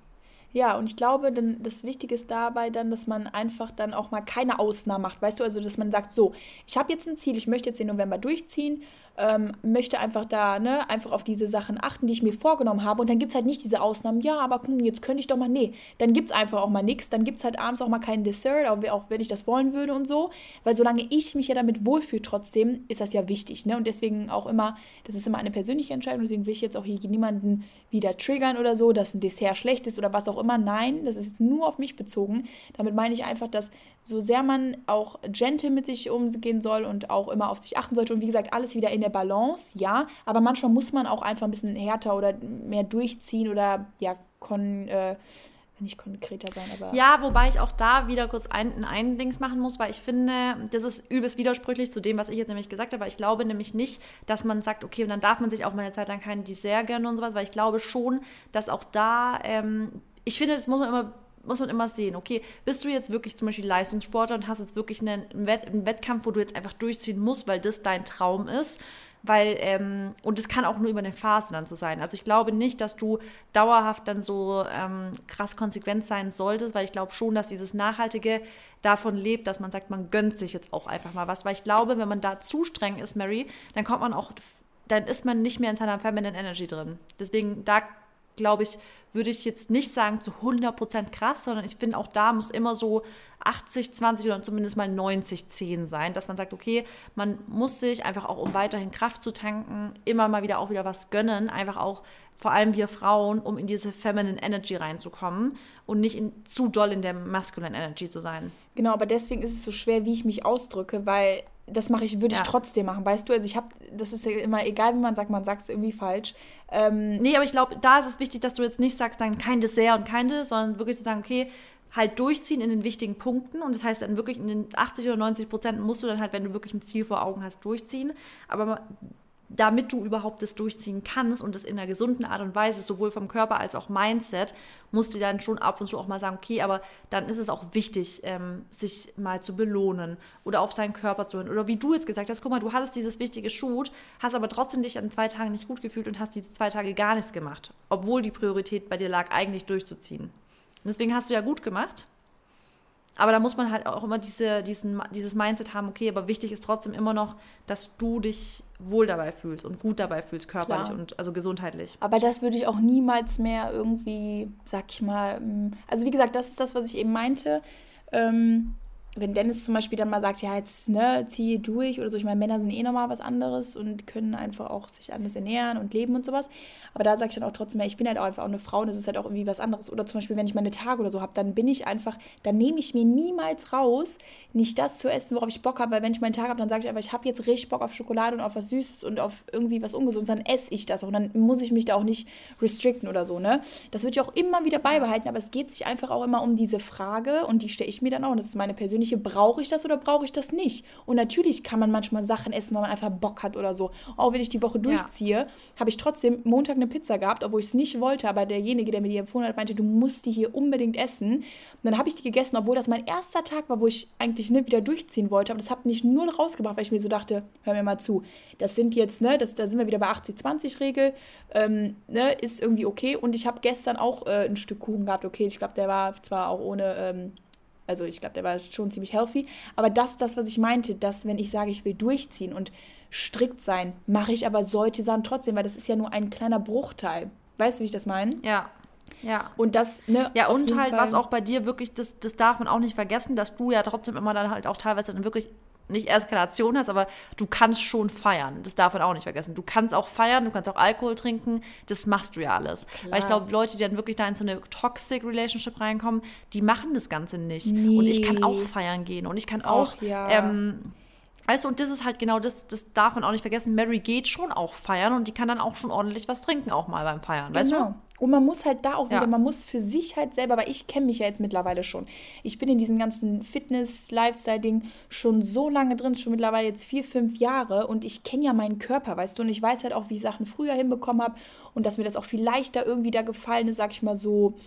Ja, und ich glaube, dann das Wichtige ist dabei dann, dass man einfach dann auch mal keine Ausnahmen macht. Weißt du, also dass man sagt, so, ich habe jetzt ein Ziel, ich möchte jetzt den November durchziehen ähm, möchte einfach da, ne, einfach auf diese Sachen achten, die ich mir vorgenommen habe. Und dann gibt es halt nicht diese Ausnahmen, ja, aber hm, jetzt könnte ich doch mal, nee, dann gibt es einfach auch mal nichts. Dann gibt es halt abends auch mal keinen Dessert, auch wenn ich das wollen würde und so. Weil solange ich mich ja damit wohlfühle trotzdem, ist das ja wichtig, ne? Und deswegen auch immer, das ist immer eine persönliche Entscheidung, deswegen will ich jetzt auch hier niemanden wieder triggern oder so, dass ein Dessert schlecht ist oder was auch immer. Nein, das ist nur auf mich bezogen. Damit meine ich einfach, dass so sehr man auch gentle mit sich umgehen soll und auch immer auf sich achten sollte und wie gesagt, alles wieder in der Balance, ja, aber manchmal muss man auch einfach ein bisschen härter oder mehr durchziehen oder ja, kon, äh, nicht konkreter sein, aber. Ja, wobei ich auch da wieder kurz ein, ein Dings machen muss, weil ich finde, das ist übelst widersprüchlich zu dem, was ich jetzt nämlich gesagt habe. Aber ich glaube nämlich nicht, dass man sagt, okay, und dann darf man sich auch mal eine Zeit lang kein Dessert gönnen und sowas, weil ich glaube schon, dass auch da, ähm, ich finde, das muss man immer muss man immer sehen, okay, bist du jetzt wirklich zum Beispiel Leistungssportler und hast jetzt wirklich einen, Wett einen Wettkampf, wo du jetzt einfach durchziehen musst, weil das dein Traum ist, weil, ähm, und es kann auch nur über eine Phase dann so sein. Also ich glaube nicht, dass du dauerhaft dann so ähm, krass konsequent sein solltest, weil ich glaube schon, dass dieses Nachhaltige davon lebt, dass man sagt, man gönnt sich jetzt auch einfach mal was, weil ich glaube, wenn man da zu streng ist, Mary, dann kommt man auch, dann ist man nicht mehr in seiner Feminine Energy drin. Deswegen, da glaube ich, würde ich jetzt nicht sagen zu 100% krass, sondern ich finde auch da muss immer so 80, 20 oder zumindest mal 90, 10 sein, dass man sagt, okay, man muss sich einfach auch, um weiterhin Kraft zu tanken, immer mal wieder auch wieder was gönnen, einfach auch vor allem wir Frauen, um in diese Feminine Energy reinzukommen und nicht in, zu doll in der Masculine Energy zu sein. Genau, aber deswegen ist es so schwer, wie ich mich ausdrücke, weil das mache ich, würde ich trotzdem machen, weißt du? Also ich habe, das ist ja immer egal, wie man sagt, man sagt es irgendwie falsch. Ähm, nee, aber ich glaube, da ist es wichtig, dass du jetzt nicht sagst, dann kein Dessert und kein Dessert, sondern wirklich zu sagen, okay, halt durchziehen in den wichtigen Punkten und das heißt dann wirklich in den 80 oder 90 Prozent musst du dann halt, wenn du wirklich ein Ziel vor Augen hast, durchziehen. Aber damit du überhaupt das durchziehen kannst und das in einer gesunden Art und Weise, sowohl vom Körper als auch Mindset, musst du dann schon ab und zu auch mal sagen, okay, aber dann ist es auch wichtig, ähm, sich mal zu belohnen oder auf seinen Körper zu hören. Oder wie du jetzt gesagt hast, guck mal, du hattest dieses wichtige Shoot, hast aber trotzdem dich an zwei Tagen nicht gut gefühlt und hast diese zwei Tage gar nichts gemacht, obwohl die Priorität bei dir lag, eigentlich durchzuziehen. Deswegen hast du ja gut gemacht aber da muss man halt auch immer diese, diesen, dieses Mindset haben, okay, aber wichtig ist trotzdem immer noch, dass du dich wohl dabei fühlst und gut dabei fühlst, körperlich Klar. und also gesundheitlich. Aber das würde ich auch niemals mehr irgendwie, sag ich mal, mm, also wie gesagt, das ist das, was ich eben meinte. Ähm, wenn Dennis zum Beispiel dann mal sagt, ja, jetzt ne, ziehe durch oder so, ich meine, Männer sind eh nochmal was anderes und können einfach auch sich anders ernähren und leben und sowas. Aber da sage ich dann auch trotzdem, ja, ich bin halt auch einfach auch eine Frau und das ist halt auch irgendwie was anderes. Oder zum Beispiel, wenn ich meine Tage oder so habe, dann bin ich einfach, dann nehme ich mir niemals raus, nicht das zu essen, worauf ich Bock habe, weil wenn ich meinen Tag habe, dann sage ich einfach, ich habe jetzt richtig Bock auf Schokolade und auf was Süßes und auf irgendwie was Ungesundes, dann esse ich das auch und dann muss ich mich da auch nicht restricten oder so, ne? Das würde ich auch immer wieder beibehalten, aber es geht sich einfach auch immer um diese Frage und die stelle ich mir dann auch und das ist meine persönliche, brauche ich das oder brauche ich das nicht? Und natürlich kann man manchmal Sachen essen, weil man einfach Bock hat oder so. Auch wenn ich die Woche durchziehe, ja. habe ich trotzdem Montag eine Pizza gehabt, obwohl ich es nicht wollte, aber derjenige, der mir die empfohlen hat, meinte, du musst die hier unbedingt essen. Und dann habe ich die gegessen, obwohl das mein erster Tag war, wo ich eigentlich nicht wieder durchziehen wollte, aber das hat mich nur rausgebracht, weil ich mir so dachte, hör mir mal zu, das sind jetzt, ne, das, da sind wir wieder bei 80-20-Regel, ähm, ne, ist irgendwie okay. Und ich habe gestern auch äh, ein Stück Kuchen gehabt, okay, ich glaube, der war zwar auch ohne ähm, Also ich glaube, der war schon ziemlich healthy. Aber das, das, was ich meinte, dass wenn ich sage, ich will durchziehen und strikt sein, mache ich aber solche Sachen trotzdem, weil das ist ja nur ein kleiner Bruchteil. Weißt du, wie ich das meine? Ja. Ja. Und das, ne? Ja, und halt, was auch bei dir wirklich, das, das darf man auch nicht vergessen, dass du ja trotzdem immer dann halt auch teilweise dann wirklich nicht Eskalation hast, aber du kannst schon feiern. Das darf man auch nicht vergessen. Du kannst auch feiern, du kannst auch Alkohol trinken, das machst du ja alles. Klar. Weil ich glaube, Leute, die dann wirklich da in so eine Toxic Relationship reinkommen, die machen das Ganze nicht. Nee. Und ich kann auch feiern gehen und ich kann auch, auch ja. ähm, Weißt du, und das ist halt genau das, das darf man auch nicht vergessen. Mary geht schon auch feiern und die kann dann auch schon ordentlich was trinken, auch mal beim Feiern, weißt genau. du? Und man muss halt da auch wieder, man muss für sich halt selber, weil ich kenne mich ja jetzt mittlerweile schon. Ich bin in diesem ganzen Fitness-Lifestyle-Ding schon so lange drin, schon mittlerweile jetzt vier, fünf Jahre und ich kenne ja meinen Körper, weißt du, und ich weiß halt auch, wie ich Sachen früher hinbekommen habe und dass mir das auch viel leichter irgendwie da gefallen ist, sag ich mal so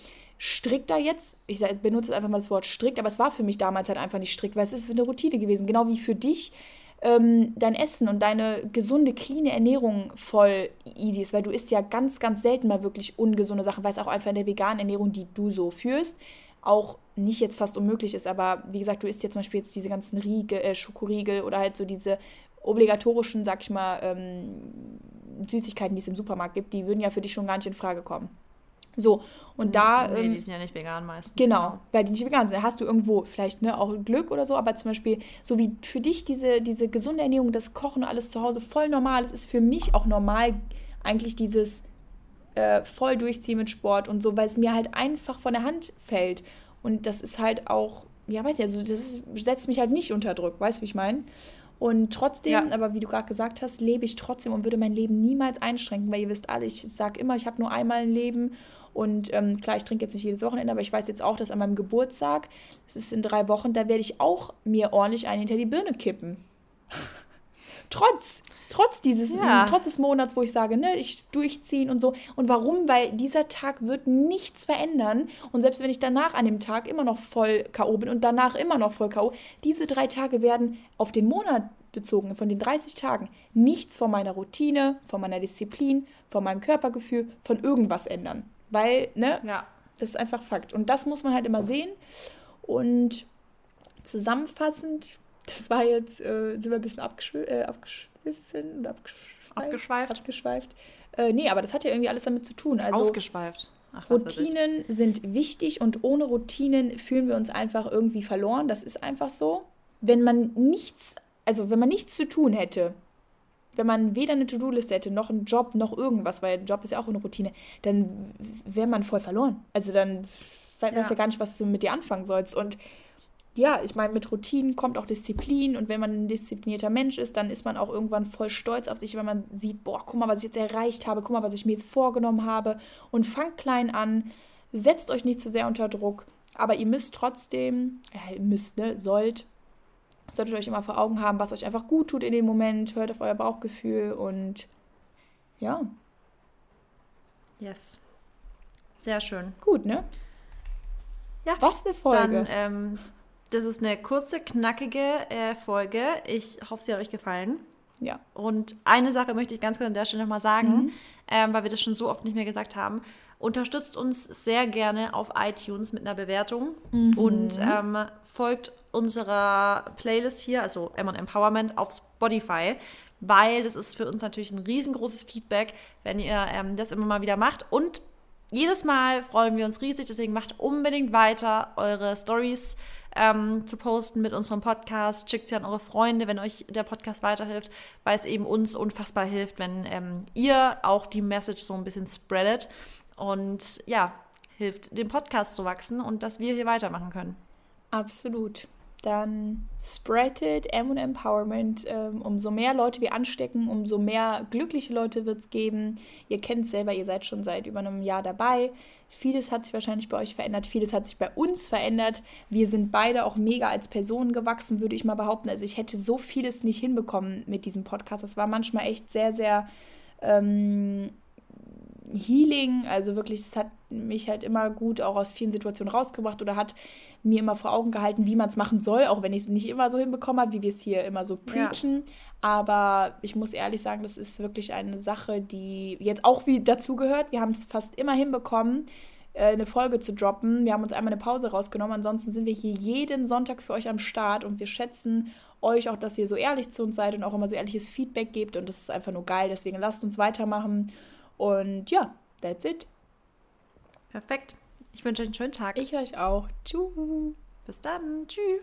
strikter jetzt. Ich benutze jetzt einfach mal das Wort strikt, aber es war für mich damals halt einfach nicht strikt, weil es ist eine Routine gewesen. Genau wie für dich ähm, dein Essen und deine gesunde, clean Ernährung voll easy ist, weil du isst ja ganz, ganz selten mal wirklich ungesunde Sachen, weil es auch einfach in der veganen Ernährung, die du so führst, auch nicht jetzt fast unmöglich ist. Aber wie gesagt, du isst jetzt zum Beispiel jetzt diese ganzen Riegel, äh, Schokoriegel oder halt so diese obligatorischen, sag ich mal, ähm, Süßigkeiten, die es im Supermarkt gibt, die würden ja für dich schon gar nicht in Frage kommen. So, und hm, da. Nee, ähm, die sind ja nicht vegan meistens. Genau, genau, weil die nicht vegan sind. Da hast du irgendwo vielleicht ne, auch Glück oder so, aber zum Beispiel, so wie für dich diese, diese gesunde Ernährung, das Kochen, alles zu Hause voll normal ist, ist für mich auch normal eigentlich dieses äh, voll durchziehen mit Sport und so, weil es mir halt einfach von der Hand fällt. Und das ist halt auch, ja, weiß nicht, also das ist, setzt mich halt nicht unter Druck, weißt du, wie ich meine? Und trotzdem, ja. aber wie du gerade gesagt hast, lebe ich trotzdem und würde mein Leben niemals einschränken, weil ihr wisst alle, ich sage immer, ich habe nur einmal ein Leben und ähm, klar, ich trinke jetzt nicht jedes Wochenende, aber ich weiß jetzt auch, dass an meinem Geburtstag, das ist in drei Wochen, da werde ich auch mir ordentlich einen hinter die Birne kippen. trotz, trotz dieses, ja. trotz des Monats, wo ich sage, ne, ich durchziehen und so. Und warum? Weil dieser Tag wird nichts verändern. Und selbst wenn ich danach an dem Tag immer noch voll K.O. bin und danach immer noch voll K.O., diese drei Tage werden auf den Monat bezogen, von den 30 Tagen, nichts von meiner Routine, von meiner Disziplin, von meinem Körpergefühl, von irgendwas ändern. Weil, ne? Ja. Das ist einfach Fakt. Und das muss man halt immer sehen. Und zusammenfassend, das war jetzt, äh, sind wir ein bisschen abgeschw äh, abgeschwiffen oder abgeschweift? Abgeschweift. abgeschweift. Äh, nee, aber das hat ja irgendwie alles damit zu tun. Also, Ausgeschweift. Ach, Routinen sind wichtig und ohne Routinen fühlen wir uns einfach irgendwie verloren. Das ist einfach so. Wenn man nichts, also wenn man nichts zu tun hätte, wenn man weder eine To-Do-Liste hätte, noch einen Job, noch irgendwas, weil ein Job ist ja auch eine Routine, dann wäre man voll verloren. Also dann weißt ja. ja gar nicht, was du mit dir anfangen sollst. Und ja, ich meine, mit Routinen kommt auch Disziplin und wenn man ein disziplinierter Mensch ist, dann ist man auch irgendwann voll stolz auf sich, wenn man sieht, boah, guck mal, was ich jetzt erreicht habe, guck mal, was ich mir vorgenommen habe und fangt klein an, setzt euch nicht zu sehr unter Druck, aber ihr müsst trotzdem, äh, müsst, ne, sollt solltet ihr euch immer vor Augen haben, was euch einfach gut tut in dem Moment. Hört auf euer Bauchgefühl und ja. Yes. Sehr schön. Gut, ne? Ja. Was eine Folge. Dann, ähm, das ist eine kurze, knackige äh, Folge. Ich hoffe, sie hat euch gefallen. Ja. Und eine Sache möchte ich ganz kurz an der Stelle nochmal sagen, mhm. ähm, weil wir das schon so oft nicht mehr gesagt haben. Unterstützt uns sehr gerne auf iTunes mit einer Bewertung mhm. und ähm, folgt unserer Playlist hier, also M Empowerment, auf Spotify, weil das ist für uns natürlich ein riesengroßes Feedback, wenn ihr ähm, das immer mal wieder macht. Und jedes Mal freuen wir uns riesig, deswegen macht unbedingt weiter, eure Stories ähm, zu posten mit unserem Podcast. Schickt sie an eure Freunde, wenn euch der Podcast weiterhilft, weil es eben uns unfassbar hilft, wenn ähm, ihr auch die Message so ein bisschen spreadet. Und ja, hilft, dem Podcast zu wachsen und dass wir hier weitermachen können. Absolut dann spread it, M und Empowerment. Ähm, umso mehr Leute wir anstecken, umso mehr glückliche Leute wird es geben. Ihr kennt es selber, ihr seid schon seit über einem Jahr dabei. Vieles hat sich wahrscheinlich bei euch verändert, vieles hat sich bei uns verändert. Wir sind beide auch mega als Personen gewachsen, würde ich mal behaupten. Also ich hätte so vieles nicht hinbekommen mit diesem Podcast. Das war manchmal echt sehr, sehr ähm, Healing, also wirklich, es hat mich halt immer gut auch aus vielen Situationen rausgebracht oder hat mir immer vor Augen gehalten, wie man es machen soll, auch wenn ich es nicht immer so hinbekommen habe, wie wir es hier immer so preachen. Ja. Aber ich muss ehrlich sagen, das ist wirklich eine Sache, die jetzt auch wie dazugehört. Wir haben es fast immer hinbekommen, äh, eine Folge zu droppen. Wir haben uns einmal eine Pause rausgenommen. Ansonsten sind wir hier jeden Sonntag für euch am Start und wir schätzen euch auch, dass ihr so ehrlich zu uns seid und auch immer so ehrliches Feedback gebt. Und das ist einfach nur geil. Deswegen lasst uns weitermachen und ja, that's it. Perfekt. Ich wünsche euch einen schönen Tag. Ich euch auch. Tschüss. Bis dann. Tschüss.